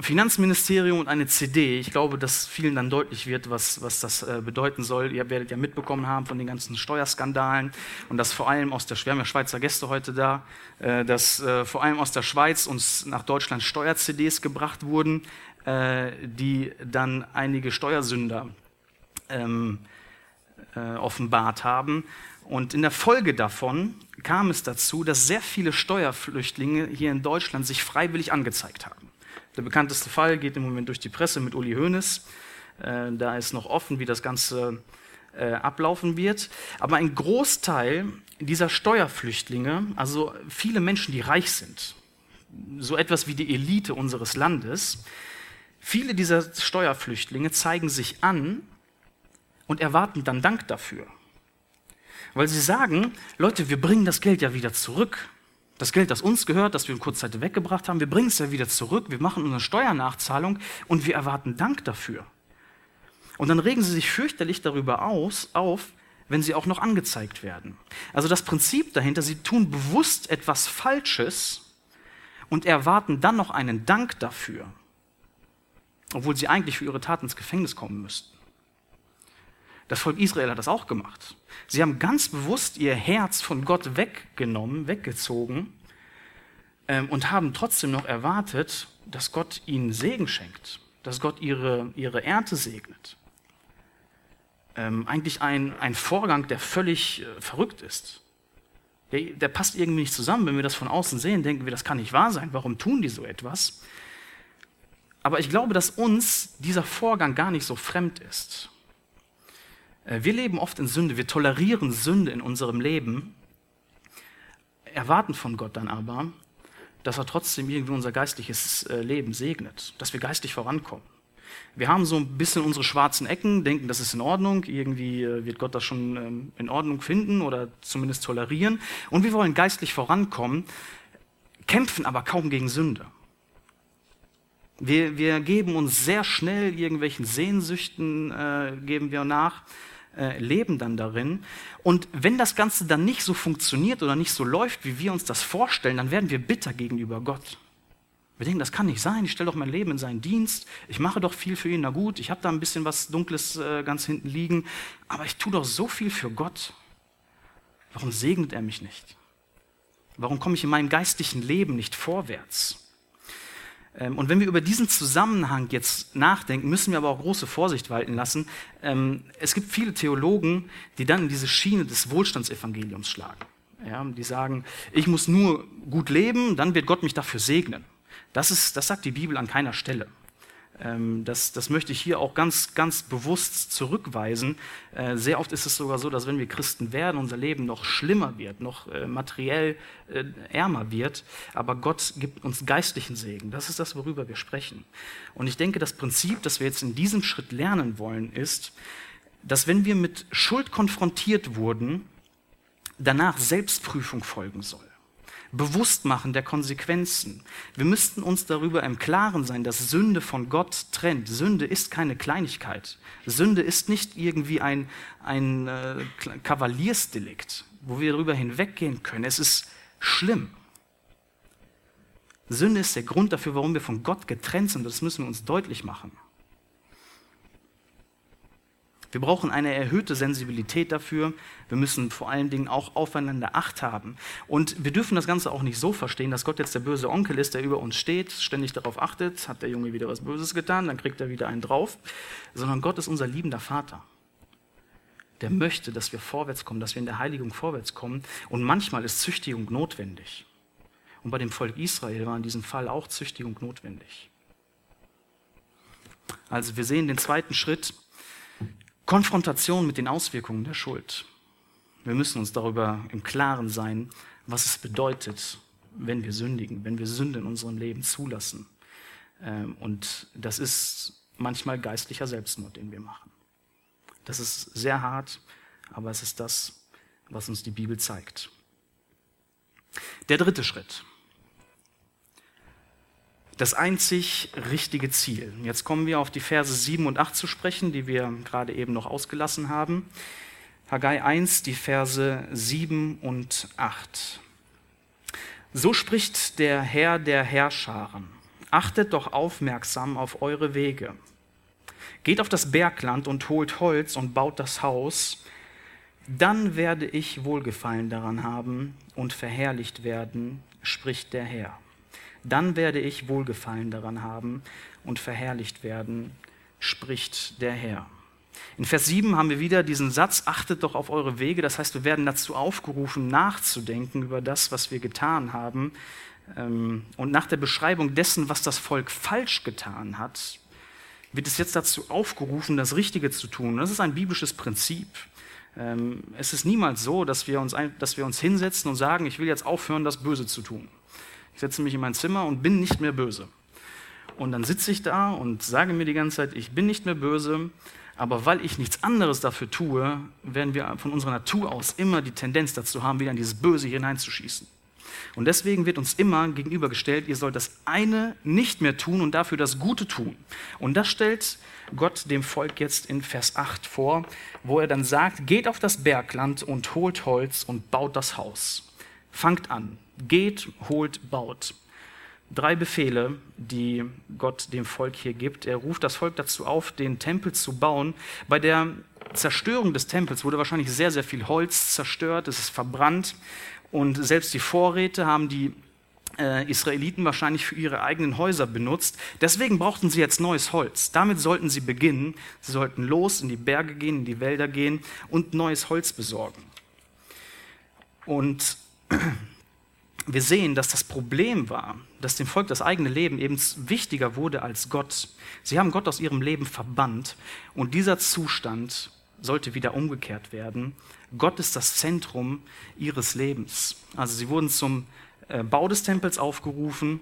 Finanzministerium und eine CD. Ich glaube, dass vielen dann deutlich wird, was, was das äh, bedeuten soll. Ihr werdet ja mitbekommen haben von den ganzen Steuerskandalen und dass vor allem aus der, wir haben ja Schweizer Gäste heute da, äh, dass äh, vor allem aus der Schweiz uns nach Deutschland Steuer-CDs gebracht wurden, die dann einige Steuersünder ähm, äh, offenbart haben. Und in der Folge davon kam es dazu, dass sehr viele Steuerflüchtlinge hier in Deutschland sich freiwillig angezeigt haben. Der bekannteste Fall geht im Moment durch die Presse mit Uli Hoeneß. Äh, da ist noch offen, wie das Ganze äh, ablaufen wird. Aber ein Großteil dieser Steuerflüchtlinge, also viele Menschen, die reich sind, so etwas wie die Elite unseres Landes, viele dieser Steuerflüchtlinge zeigen sich an und erwarten dann Dank dafür. Weil sie sagen, Leute, wir bringen das Geld ja wieder zurück. Das Geld, das uns gehört, das wir in kurzer Zeit weggebracht haben, wir bringen es ja wieder zurück, wir machen unsere Steuernachzahlung und wir erwarten Dank dafür. Und dann regen sie sich fürchterlich darüber aus, auf, wenn sie auch noch angezeigt werden. Also das Prinzip dahinter, sie tun bewusst etwas Falsches und erwarten dann noch einen Dank dafür, obwohl sie eigentlich für ihre Tat ins Gefängnis kommen müssten. Das Volk Israel hat das auch gemacht. Sie haben ganz bewusst ihr Herz von Gott weggenommen, weggezogen ähm, und haben trotzdem noch erwartet, dass Gott ihnen Segen schenkt, dass Gott ihre, ihre Ernte segnet. Ähm, eigentlich ein, ein Vorgang, der völlig äh, verrückt ist. Der, der passt irgendwie nicht zusammen. Wenn wir das von außen sehen, denken wir, das kann nicht wahr sein. Warum tun die so etwas? Aber ich glaube, dass uns dieser Vorgang gar nicht so fremd ist. Äh, wir leben oft in Sünde, wir tolerieren Sünde in unserem Leben, erwarten von Gott dann aber, dass er trotzdem irgendwie unser geistliches äh, Leben segnet, dass wir geistlich vorankommen. Wir haben so ein bisschen unsere schwarzen Ecken, denken, das ist in Ordnung, irgendwie äh, wird Gott das schon ähm, in Ordnung finden oder zumindest tolerieren. Und wir wollen geistlich vorankommen, kämpfen aber kaum gegen Sünde. Wir, wir geben uns sehr schnell irgendwelchen Sehnsüchten, äh, geben wir nach äh, leben dann darin. Und wenn das Ganze dann nicht so funktioniert oder nicht so läuft, wie wir uns das vorstellen, dann werden wir bitter gegenüber Gott. Wir denken, das kann nicht sein, ich stelle doch mein Leben in seinen Dienst, ich mache doch viel für ihn, na gut, ich habe da ein bisschen was Dunkles äh, ganz hinten liegen, aber ich tue doch so viel für Gott. Warum segnet er mich nicht? Warum komme ich in meinem geistlichen Leben nicht vorwärts? Ähm, und wenn wir über diesen Zusammenhang jetzt nachdenken, müssen wir aber auch große Vorsicht walten lassen. Ähm, es gibt viele Theologen, die dann in diese Schiene des Wohlstandsevangeliums schlagen. Ja, die sagen, ich muss nur gut leben, dann wird Gott mich dafür segnen. Das, ist, das sagt die Bibel an keiner Stelle. Ähm, das, das möchte ich hier auch ganz, ganz bewusst zurückweisen. Äh, sehr oft ist es sogar so, dass wenn wir Christen werden, unser Leben noch schlimmer wird, noch äh, materiell äh, ärmer wird. Aber Gott gibt uns geistlichen Segen. Das ist das, worüber wir sprechen. Und ich denke, das Prinzip, das wir jetzt in diesem Schritt lernen wollen, ist, dass wenn wir mit Schuld konfrontiert wurden, danach Selbstprüfung folgen soll. Bewusstmachen der Konsequenzen. Wir müssten uns darüber im Klaren sein, dass Sünde von Gott trennt. Sünde ist keine Kleinigkeit. Sünde ist nicht irgendwie ein, ein äh, Kavaliersdelikt, wo wir darüber hinweggehen können. Es ist schlimm. Sünde ist der Grund dafür, warum wir von Gott getrennt sind. Das müssen wir uns deutlich machen. Wir brauchen eine erhöhte Sensibilität dafür. Wir müssen vor allen Dingen auch aufeinander Acht haben. Und wir dürfen das Ganze auch nicht so verstehen, dass Gott jetzt der böse Onkel ist, der über uns steht, ständig darauf achtet, hat der Junge wieder was Böses getan, dann kriegt er wieder einen drauf, sondern Gott ist unser liebender Vater. Der möchte, dass wir vorwärts kommen, dass wir in der Heiligung vorwärts kommen. Und manchmal ist Züchtigung notwendig. Und bei dem Volk Israel war in diesem Fall auch Züchtigung notwendig. Also wir sehen den zweiten Schritt, Konfrontation mit den Auswirkungen der Schuld. Wir müssen uns darüber im Klaren sein, was es bedeutet, wenn wir sündigen, wenn wir Sünde in unserem Leben zulassen. Ähm, und das ist manchmal geistlicher Selbstmord, den wir machen. Das ist sehr hart, aber es ist das, was uns die Bibel zeigt. Der dritte Schritt das einzig richtige Ziel. Jetzt kommen wir auf die Verse 7 und 8 zu sprechen, die wir gerade eben noch ausgelassen haben. Haggai 1, die Verse 7 und 8. So spricht der Herr der Herrscharen. Achtet doch aufmerksam auf eure Wege. Geht auf das Bergland und holt Holz und baut das Haus. Dann werde ich Wohlgefallen daran haben und verherrlicht werden, spricht der Herr dann werde ich Wohlgefallen daran haben und verherrlicht werden, spricht der Herr. In Vers 7 haben wir wieder diesen Satz, achtet doch auf eure Wege. Das heißt, wir werden dazu aufgerufen, nachzudenken über das, was wir getan haben. Ähm, und nach der Beschreibung dessen, was das Volk falsch getan hat, wird es jetzt dazu aufgerufen, das Richtige zu tun. Das ist ein biblisches Prinzip. Ähm, es ist niemals so, dass wir uns, dass wir uns hinsetzen und sagen, ich will jetzt aufhören, das Böse zu tun. Ich setze mich in mein Zimmer und bin nicht mehr böse. Und dann sitze ich da und sage mir die ganze Zeit, ich bin nicht mehr böse, aber weil ich nichts anderes dafür tue, werden wir von unserer Natur aus immer die Tendenz dazu haben, wieder in dieses Böse hineinzuschießen. Und deswegen wird uns immer gegenübergestellt, ihr sollt das eine nicht mehr tun und dafür das Gute tun. Und das stellt Gott dem Volk jetzt in Vers 8 vor, wo er dann sagt, geht auf das Bergland und holt Holz und baut das Haus. Fangt an, Geht, holt, baut. Drei Befehle, die Gott dem Volk hier gibt. Er ruft das Volk dazu auf, den Tempel zu bauen. Bei der Zerstörung des Tempels wurde wahrscheinlich sehr, sehr viel Holz zerstört, es ist verbrannt und selbst die Vorräte haben die äh, Israeliten wahrscheinlich für ihre eigenen Häuser benutzt. Deswegen brauchten sie jetzt neues Holz. Damit sollten sie beginnen. Sie sollten los in die Berge gehen, in die Wälder gehen und neues Holz besorgen. Und wir sehen, dass das Problem war, dass dem Volk das eigene Leben eben wichtiger wurde als Gott. Sie haben Gott aus ihrem Leben verbannt und dieser Zustand sollte wieder umgekehrt werden. Gott ist das Zentrum ihres Lebens. Also sie wurden zum äh, Bau des Tempels aufgerufen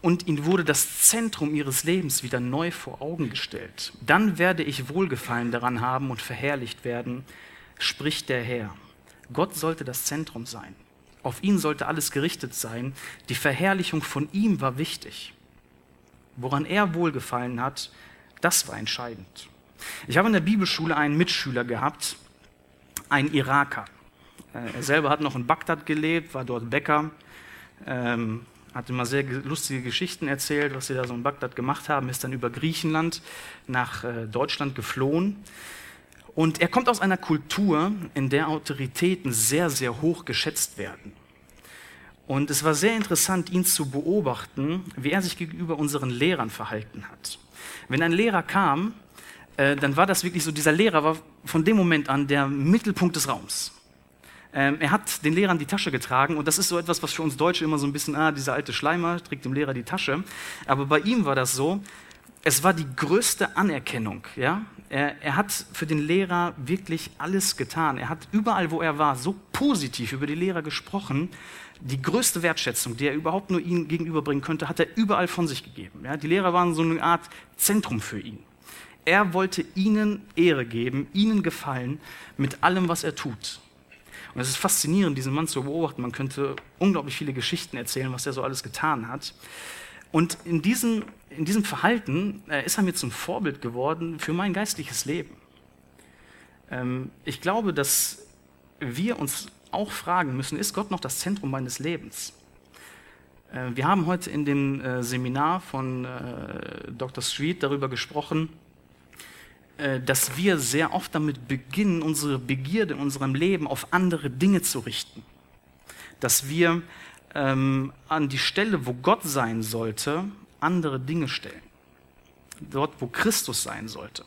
und ihnen wurde das Zentrum ihres Lebens wieder neu vor Augen gestellt. Dann werde ich Wohlgefallen daran haben und verherrlicht werden, spricht der Herr. Gott sollte das Zentrum sein. Auf ihn sollte alles gerichtet sein. Die Verherrlichung von ihm war wichtig. Woran er wohlgefallen hat, das war entscheidend. Ich habe in der Bibelschule einen Mitschüler gehabt, einen Iraker. Äh, er selber hat noch in Bagdad gelebt, war dort Bäcker, ähm, hat immer sehr lustige Geschichten erzählt, was sie da so in Bagdad gemacht haben, ist dann über Griechenland nach äh, Deutschland geflohen. Und er kommt aus einer Kultur, in der Autoritäten sehr, sehr hoch geschätzt werden. Und es war sehr interessant, ihn zu beobachten, wie er sich gegenüber unseren Lehrern verhalten hat. Wenn ein Lehrer kam, äh, dann war das wirklich so, dieser Lehrer war von dem Moment an der Mittelpunkt des Raums. Ähm, er hat den Lehrern die Tasche getragen und das ist so etwas, was für uns Deutsche immer so ein bisschen, ah, dieser alte Schleimer trägt dem Lehrer die Tasche. Aber bei ihm war das so, es war die größte Anerkennung. Ja? Er, er, hat für den Lehrer wirklich alles getan. Er hat überall, wo er war, so positiv über die Lehrer gesprochen. Die größte Wertschätzung, die er überhaupt nur ihnen gegenüberbringen könnte, hat er überall von sich gegeben. Ja? Die Lehrer waren so eine Art Zentrum für ihn. Er wollte ihnen Ehre geben, ihnen gefallen mit allem, was er tut. Und es ist faszinierend, diesen Mann zu beobachten. Man könnte unglaublich viele Geschichten erzählen, was er so alles getan hat. Und in diesem, in diesem Verhalten äh, ist er mir zum Vorbild geworden für mein geistliches Leben. Ähm, ich glaube, dass wir uns auch fragen müssen, ist Gott noch das Zentrum meines Lebens? Äh, wir haben heute in dem äh, Seminar von Dr. Street darüber gesprochen, dass wir sehr oft damit beginnen, unsere Begierde in unserem Leben auf andere Dinge zu richten. Dass wir ähm, an die Stelle, wo Gott sein sollte, andere Dinge stellen. Dort, wo Christus sein sollte.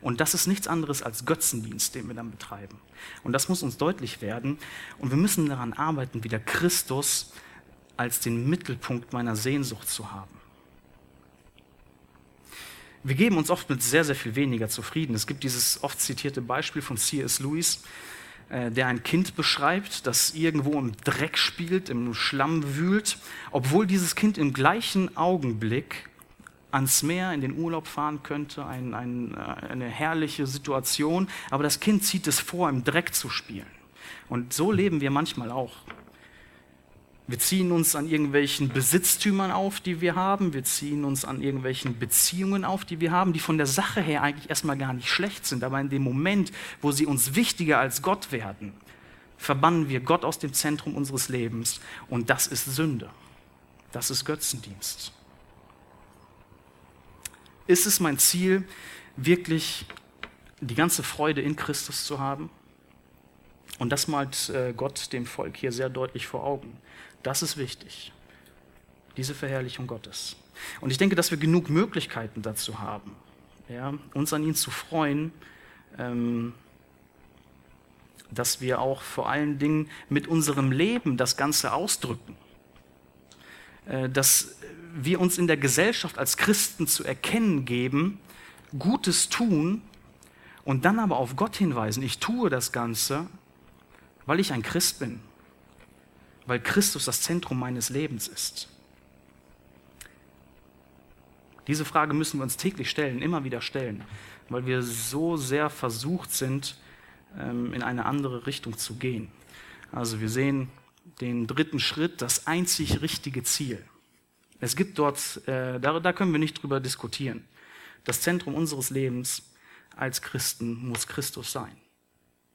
Und das ist nichts anderes als Götzendienst, den wir dann betreiben. Und das muss uns deutlich werden. Und wir müssen daran arbeiten, wieder Christus als den Mittelpunkt meiner Sehnsucht zu haben. Wir geben uns oft mit sehr, sehr viel weniger zufrieden. Es gibt dieses oft zitierte Beispiel von C.S. Lewis, der ein Kind beschreibt, das irgendwo im Dreck spielt, im Schlamm wühlt, obwohl dieses Kind im gleichen Augenblick ans Meer in den Urlaub fahren könnte, ein, ein, äh, eine herrliche Situation, aber das Kind zieht es vor, im Dreck zu spielen. Und so leben wir manchmal auch. Wir ziehen uns an irgendwelchen Besitztümern auf, die wir haben. Wir ziehen uns an irgendwelchen Beziehungen auf, die wir haben, die von der Sache her eigentlich erstmal gar nicht schlecht sind. Aber in dem Moment, wo sie uns wichtiger als Gott werden, verbannen wir Gott aus dem Zentrum unseres Lebens. Und das ist Sünde. Das ist Götzendienst. Ist es mein Ziel, wirklich die ganze Freude in Christus zu haben? Und das malt äh, Gott dem Volk hier sehr deutlich vor Augen. Das ist wichtig. Diese Verherrlichung Gottes. Und ich denke, dass wir genug Möglichkeiten dazu haben, ja, uns an ihn zu freuen, ähm, dass wir auch vor allen Dingen mit unserem Leben das Ganze ausdrücken. Äh, dass wir uns in der Gesellschaft als Christen zu erkennen geben, Gutes tun und dann aber auf Gott hinweisen. Ich tue das Ganze, weil ich ein Christ bin, weil Christus das Zentrum meines Lebens ist? Diese Frage müssen wir uns täglich stellen, immer wieder stellen, weil wir so sehr versucht sind, ähm, in eine andere Richtung zu gehen. Also wir sehen den dritten Schritt, das einzig richtige Ziel. Es gibt dort, äh, da, da können wir nicht drüber diskutieren. Das Zentrum unseres Lebens als Christen muss Christus sein.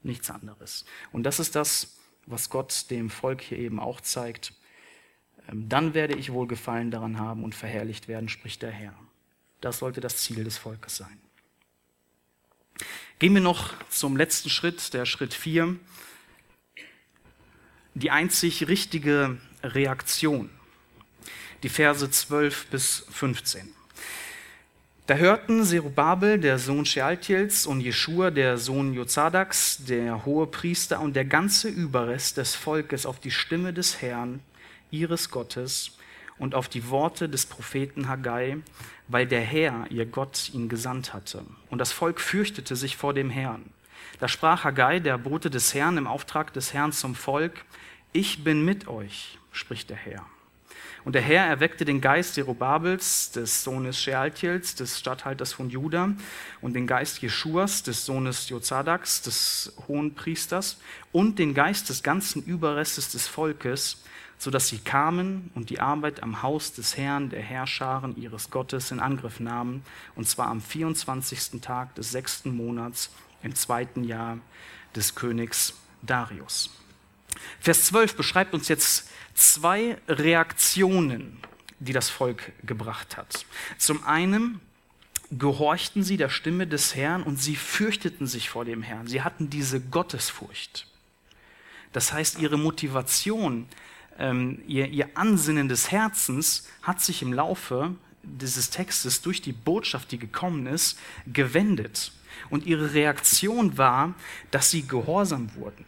Nichts anderes. Und das ist das, was Gott dem Volk hier eben auch zeigt. Ähm, dann werde ich wohl Gefallen daran haben und verherrlicht werden, spricht der Herr. Das sollte das Ziel des Volkes sein. Gehen wir noch zum letzten Schritt, der Schritt 4. Die einzig richtige Reaktion. Die Verse 12 bis 15. Da hörten Zerubabel, der Sohn Shealtiels, und Jeschua, der Sohn Jozadaks, der hohe Priester und der ganze Überrest des Volkes auf die Stimme des Herrn, ihres Gottes, und auf die Worte des Propheten Haggai, weil der Herr, ihr Gott, ihn gesandt hatte. Und das Volk fürchtete sich vor dem Herrn. Da sprach Haggai, der Bote des Herrn, im Auftrag des Herrn zum Volk, ich bin mit euch, spricht der Herr. Und der Herr erweckte den Geist Jerubabels, des Sohnes Shealtiels, des Statthalters von Juda, und den Geist Jeschuas, des Sohnes Jozadaks, des hohen Priesters, und den Geist des ganzen Überrestes des Volkes, so dass sie kamen und die Arbeit am Haus des Herrn, der Herrscharen ihres Gottes, in Angriff nahmen, und zwar am 24. Tag des sechsten Monats im zweiten Jahr des Königs Darius. Vers 12 beschreibt uns jetzt zwei Reaktionen, die das Volk gebracht hat. Zum einen gehorchten sie der Stimme des Herrn und sie fürchteten sich vor dem Herrn. Sie hatten diese Gottesfurcht. Das heißt, ihre Motivation, ähm, ihr, ihr Ansinnen des Herzens hat sich im Laufe dieses Textes durch die Botschaft, die gekommen ist, gewendet. Und ihre Reaktion war, dass sie gehorsam wurden.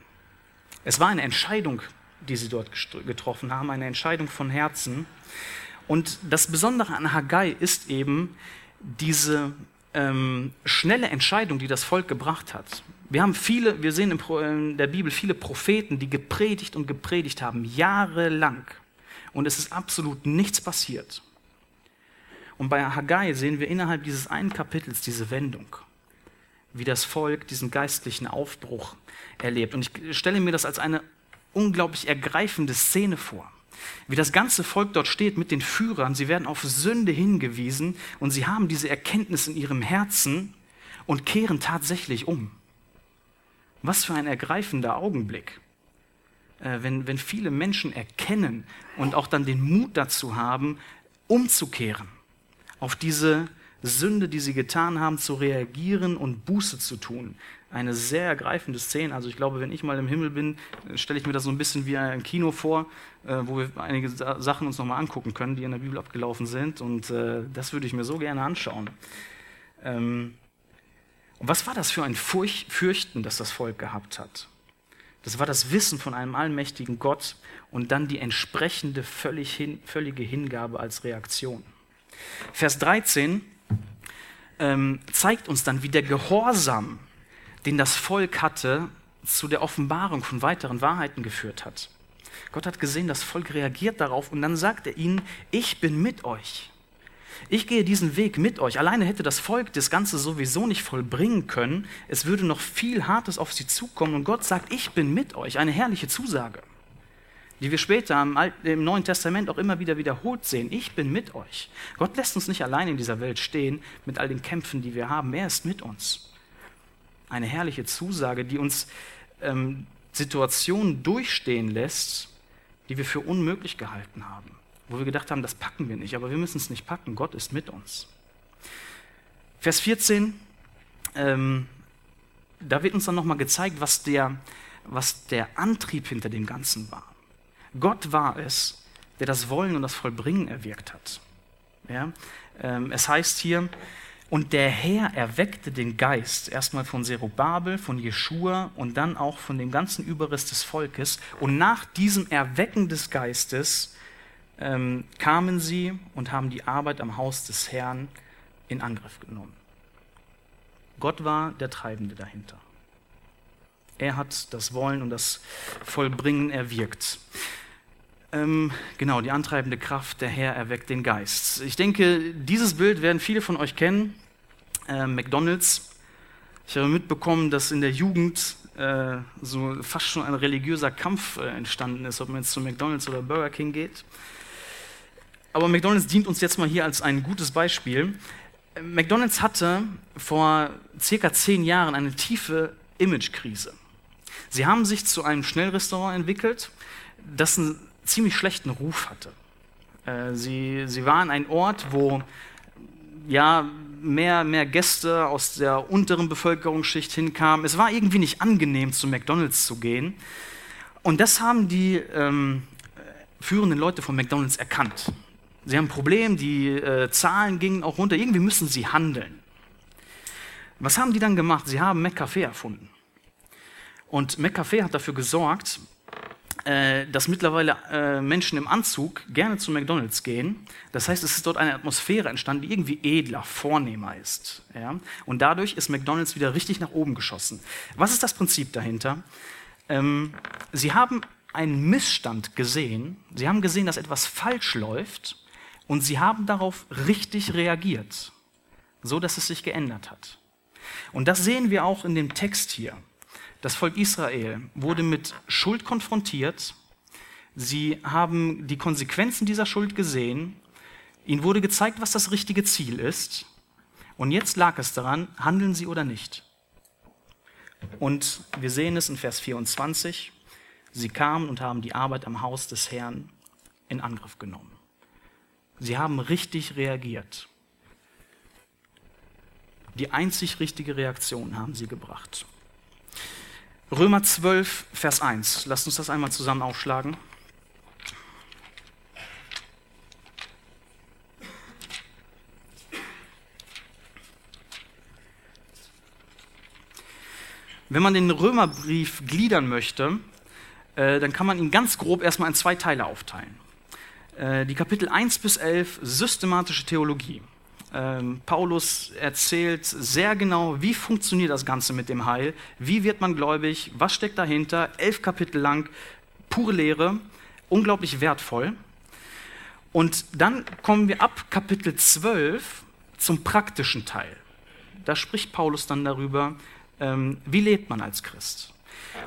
Es war eine Entscheidung, die sie dort getroffen haben, eine Entscheidung von Herzen. Und das Besondere an Haggai ist eben diese ähm, schnelle Entscheidung, die das Volk gebracht hat. Wir haben viele, wir sehen in der Bibel viele Propheten, die gepredigt und gepredigt haben, jahrelang. Und es ist absolut nichts passiert. Und bei Haggai sehen wir innerhalb dieses einen Kapitels diese Wendung, wie das Volk diesen geistlichen Aufbruch erlebt. Und ich stelle mir das als eine unglaublich ergreifende Szene vor. Wie das ganze Volk dort steht mit den Führern, sie werden auf Sünde hingewiesen und sie haben diese Erkenntnis in ihrem Herzen und kehren tatsächlich um. Was für ein ergreifender Augenblick, äh, wenn, wenn viele Menschen erkennen und auch dann den Mut dazu haben, umzukehren auf diese Sünde, die sie getan haben, zu reagieren und Buße zu tun. Eine sehr ergreifende Szene. Also ich glaube, wenn ich mal im Himmel bin, stelle ich mir das so ein bisschen wie ein Kino vor, äh, wo wir einige Sachen uns nochmal angucken können, die in der Bibel abgelaufen sind. Und äh, das würde ich mir so gerne anschauen. Ähm, und was war das für ein Fürchten, das das Volk gehabt hat? Das war das Wissen von einem allmächtigen Gott und dann die entsprechende völlig hin, völlige Hingabe als Reaktion. Vers 13 ähm, zeigt uns dann, wie der Gehorsam, den das Volk hatte, zu der Offenbarung von weiteren Wahrheiten geführt hat. Gott hat gesehen, das Volk reagiert darauf und dann sagt er ihnen, ich bin mit euch. Ich gehe diesen Weg mit euch. Alleine hätte das Volk das Ganze sowieso nicht vollbringen können. Es würde noch viel Hartes auf sie zukommen. Und Gott sagt, ich bin mit euch. Eine herrliche Zusage, die wir später im, Alten, im Neuen Testament auch immer wieder wiederholt sehen. Ich bin mit euch. Gott lässt uns nicht allein in dieser Welt stehen mit all den Kämpfen, die wir haben. Er ist mit uns. Eine herrliche Zusage, die uns ähm, Situationen durchstehen lässt, die wir für unmöglich gehalten haben wo wir gedacht haben, das packen wir nicht, aber wir müssen es nicht packen. Gott ist mit uns. Vers 14, ähm, da wird uns dann nochmal gezeigt, was der, was der Antrieb hinter dem Ganzen war. Gott war es, der das Wollen und das Vollbringen erwirkt hat. Ja? Ähm, es heißt hier, und der Herr erweckte den Geist, erstmal von Zerubabel, von Jeschua und dann auch von dem ganzen Überrest des Volkes. Und nach diesem Erwecken des Geistes ähm, kamen sie und haben die Arbeit am Haus des Herrn in Angriff genommen. Gott war der Treibende dahinter. Er hat das Wollen und das Vollbringen erwirkt. Ähm, genau, die antreibende Kraft, der Herr erweckt den Geist. Ich denke, dieses Bild werden viele von euch kennen. Äh, McDonald's. Ich habe mitbekommen, dass in der Jugend äh, so fast schon ein religiöser Kampf äh, entstanden ist, ob man jetzt zu McDonald's oder Burger King geht. Aber McDonald's dient uns jetzt mal hier als ein gutes Beispiel. McDonald's hatte vor circa zehn Jahren eine tiefe Imagekrise. Sie haben sich zu einem Schnellrestaurant entwickelt, das einen ziemlich schlechten Ruf hatte. Äh, sie, sie waren ein Ort, wo ja, mehr, mehr Gäste aus der unteren Bevölkerungsschicht hinkamen. Es war irgendwie nicht angenehm, zu McDonald's zu gehen. Und das haben die ähm, führenden Leute von McDonald's erkannt. Sie haben ein Problem, die äh, Zahlen gingen auch runter. Irgendwie müssen sie handeln. Was haben die dann gemacht? Sie haben McCafe erfunden. Und McCafe hat dafür gesorgt, dass mittlerweile äh, Menschen im Anzug gerne zu McDonald's gehen. Das heißt, es ist dort eine Atmosphäre entstanden, die irgendwie edler, vornehmer ist. Ja? Und dadurch ist McDonald's wieder richtig nach oben geschossen. Was ist das Prinzip dahinter? Ähm, sie haben einen Missstand gesehen. Sie haben gesehen, dass etwas falsch läuft und sie haben darauf richtig reagiert, so dass es sich geändert hat. Und das sehen wir auch in dem Text hier. Das Volk Israel wurde mit Schuld konfrontiert. Sie haben die Konsequenzen dieser Schuld gesehen. Ihnen wurde gezeigt, was das richtige Ziel ist. Und jetzt lag es daran, handeln sie oder nicht. Und wir sehen es in Vers 24. Sie kamen und haben die Arbeit am Haus des Herrn in Angriff genommen. Sie haben richtig reagiert. Die einzig richtige Reaktion haben sie gebracht. Römer 12, Vers 1. Lasst uns das einmal zusammen aufschlagen. Wenn man den Römerbrief gliedern möchte, äh, dann kann man ihn ganz grob erstmal in zwei Teile aufteilen. Äh, die Kapitel 1 bis 11 systematische Theologie. Ähm, Paulus erzählt sehr genau, wie funktioniert das Ganze mit dem Heil, wie wird man gläubig, was steckt dahinter, elf Kapitel lang, pure Lehre, unglaublich wertvoll. Und dann kommen wir ab Kapitel 12 zum praktischen Teil. Da spricht Paulus dann darüber, ähm, wie lebt man als Christ.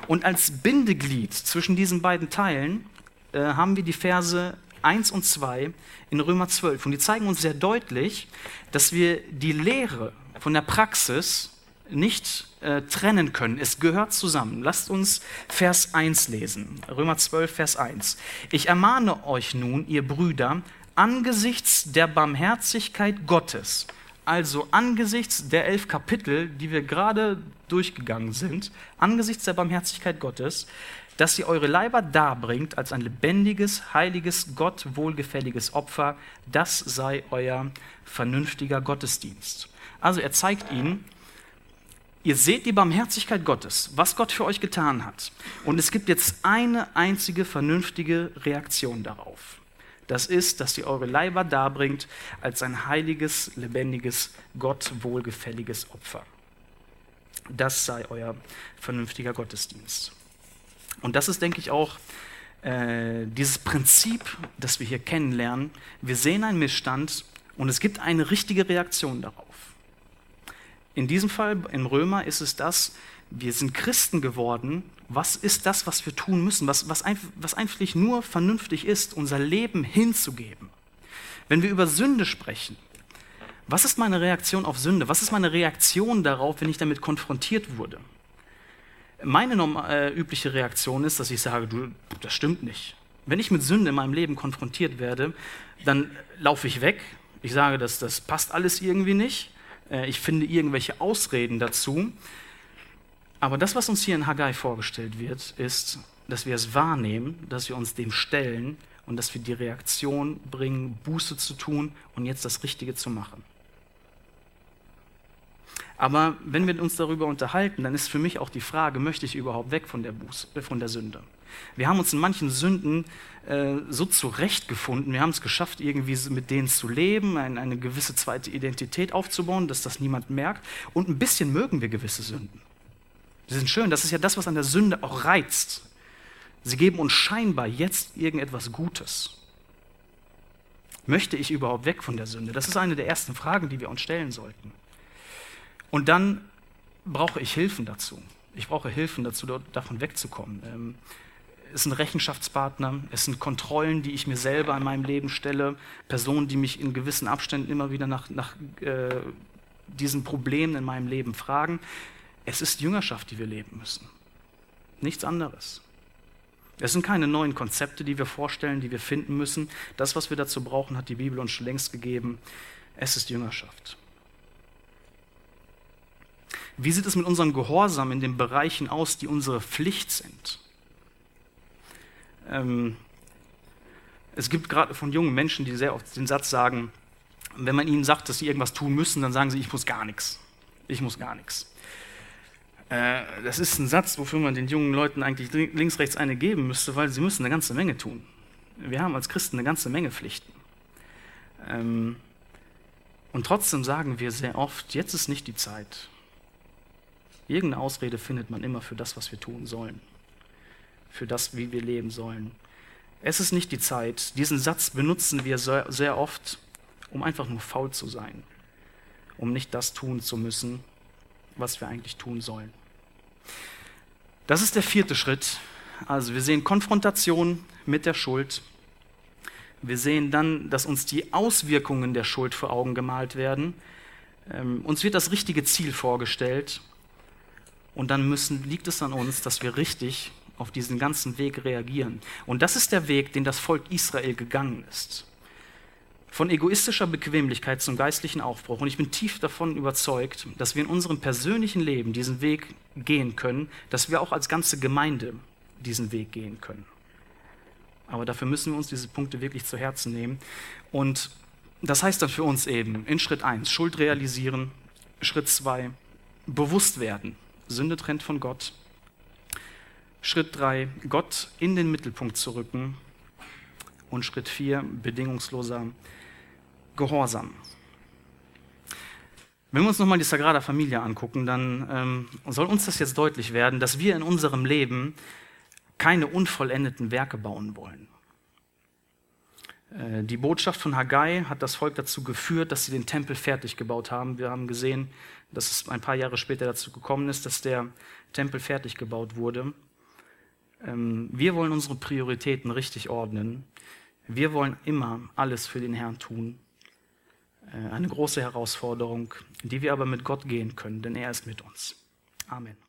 Und als Bindeglied zwischen diesen beiden Teilen äh, haben wir die Verse 1 und 2 in Römer 12. Und die zeigen uns sehr deutlich, dass wir die Lehre von der Praxis nicht äh, trennen können. Es gehört zusammen. Lasst uns Vers 1 lesen. Römer 12, Vers 1. Ich ermahne euch nun, ihr Brüder, angesichts der Barmherzigkeit Gottes, also angesichts der elf Kapitel, die wir gerade durchgegangen sind, angesichts der Barmherzigkeit Gottes, dass ihr eure Leiber darbringt als ein lebendiges, heiliges, Gott wohlgefälliges Opfer, das sei euer vernünftiger Gottesdienst. Also er zeigt ihnen, ihr seht die Barmherzigkeit Gottes, was Gott für euch getan hat. Und es gibt jetzt eine einzige vernünftige Reaktion darauf. Das ist, dass ihr eure Leiber darbringt als ein heiliges, lebendiges, Gott wohlgefälliges Opfer. Das sei euer vernünftiger Gottesdienst. Und das ist, denke ich, auch äh, dieses Prinzip, das wir hier kennenlernen. Wir sehen einen Missstand und es gibt eine richtige Reaktion darauf. In diesem Fall, im Römer, ist es das, wir sind Christen geworden. Was ist das, was wir tun müssen? Was, was, was eigentlich nur vernünftig ist, unser Leben hinzugeben. Wenn wir über Sünde sprechen, was ist meine Reaktion auf Sünde? Was ist meine Reaktion darauf, wenn ich damit konfrontiert wurde? Meine äh, übliche Reaktion ist, dass ich sage, du, das stimmt nicht. Wenn ich mit Sünde in meinem Leben konfrontiert werde, dann laufe ich weg. Ich sage, dass das passt alles irgendwie nicht. Äh, ich finde irgendwelche Ausreden dazu. Aber das, was uns hier in Haggai vorgestellt wird, ist, dass wir es wahrnehmen, dass wir uns dem stellen und dass wir die Reaktion bringen, Buße zu tun und jetzt das Richtige zu machen. Aber wenn wir uns darüber unterhalten, dann ist für mich auch die Frage, möchte ich überhaupt weg von der, Buße, äh, von der Sünde? Wir haben uns in manchen Sünden äh, so zurechtgefunden, wir haben es geschafft, irgendwie mit denen zu leben, ein, eine gewisse zweite Identität aufzubauen, dass das niemand merkt. Und ein bisschen mögen wir gewisse Sünden. Sie sind schön, das ist ja das, was an der Sünde auch reizt. Sie geben uns scheinbar jetzt irgendetwas Gutes. Möchte ich überhaupt weg von der Sünde? Das ist eine der ersten Fragen, die wir uns stellen sollten. Und dann brauche ich Hilfen dazu. Ich brauche Hilfen dazu, davon wegzukommen. Ähm, es sind Rechenschaftspartner, es sind Kontrollen, die ich mir selber in meinem Leben stelle, Personen, die mich in gewissen Abständen immer wieder nach, nach äh, diesen Problemen in meinem Leben fragen. Es ist Jüngerschaft, die wir leben müssen. Nichts anderes. Es sind keine neuen Konzepte, die wir vorstellen, die wir finden müssen. Das, was wir dazu brauchen, hat die Bibel uns schon längst gegeben. Es ist Jüngerschaft. Wie sieht es mit unserem Gehorsam in den Bereichen aus, die unsere Pflicht sind? Ähm, es gibt gerade von jungen Menschen, die sehr oft den Satz sagen, wenn man ihnen sagt, dass sie irgendwas tun müssen, dann sagen sie, ich muss gar nichts. Ich muss gar nichts. Äh, das ist ein Satz, wofür man den jungen Leuten eigentlich links, rechts eine geben müsste, weil sie müssen eine ganze Menge tun. Wir haben als Christen eine ganze Menge Pflichten. Ähm, und trotzdem sagen wir sehr oft, jetzt ist nicht die Zeit. Irgendeine Ausrede findet man immer für das, was wir tun sollen, für das, wie wir leben sollen. Es ist nicht die Zeit. Diesen Satz benutzen wir sehr, sehr oft, um einfach nur faul zu sein, um nicht das tun zu müssen, was wir eigentlich tun sollen. Das ist der vierte Schritt. Also wir sehen Konfrontation mit der Schuld. Wir sehen dann, dass uns die Auswirkungen der Schuld vor Augen gemalt werden. Ähm, uns wird das richtige Ziel vorgestellt und dann müssen, liegt es an uns, dass wir richtig auf diesen ganzen Weg reagieren. Und das ist der Weg, den das Volk Israel gegangen ist. Von egoistischer Bequemlichkeit zum geistlichen Aufbruch. Und ich bin tief davon überzeugt, dass wir in unserem persönlichen Leben diesen Weg gehen können, dass wir auch als ganze Gemeinde diesen Weg gehen können. Aber dafür müssen wir uns diese Punkte wirklich zu Herzen nehmen. Und das heißt dann für uns eben in Schritt 1 Schuld realisieren, Schritt 2 bewusst werden, Sünde trennt von Gott. Schritt 3, Gott in den Mittelpunkt zu rücken. Und Schritt 4, bedingungsloser Gehorsam. Wenn wir uns nochmal die Sagrada Familia angucken, dann ähm, soll uns das jetzt deutlich werden, dass wir in unserem Leben keine unvollendeten Werke bauen wollen. Äh, die Botschaft von Haggai hat das Volk dazu geführt, dass sie den Tempel fertig gebaut haben. Wir haben gesehen, dass es ein paar Jahre später dazu gekommen ist, dass der Tempel fertig gebaut wurde. Ähm, wir wollen unsere Prioritäten richtig ordnen. Wir wollen immer alles für den Herrn tun. Äh, eine große Herausforderung, die wir aber mit Gott gehen können, denn er ist mit uns. Amen.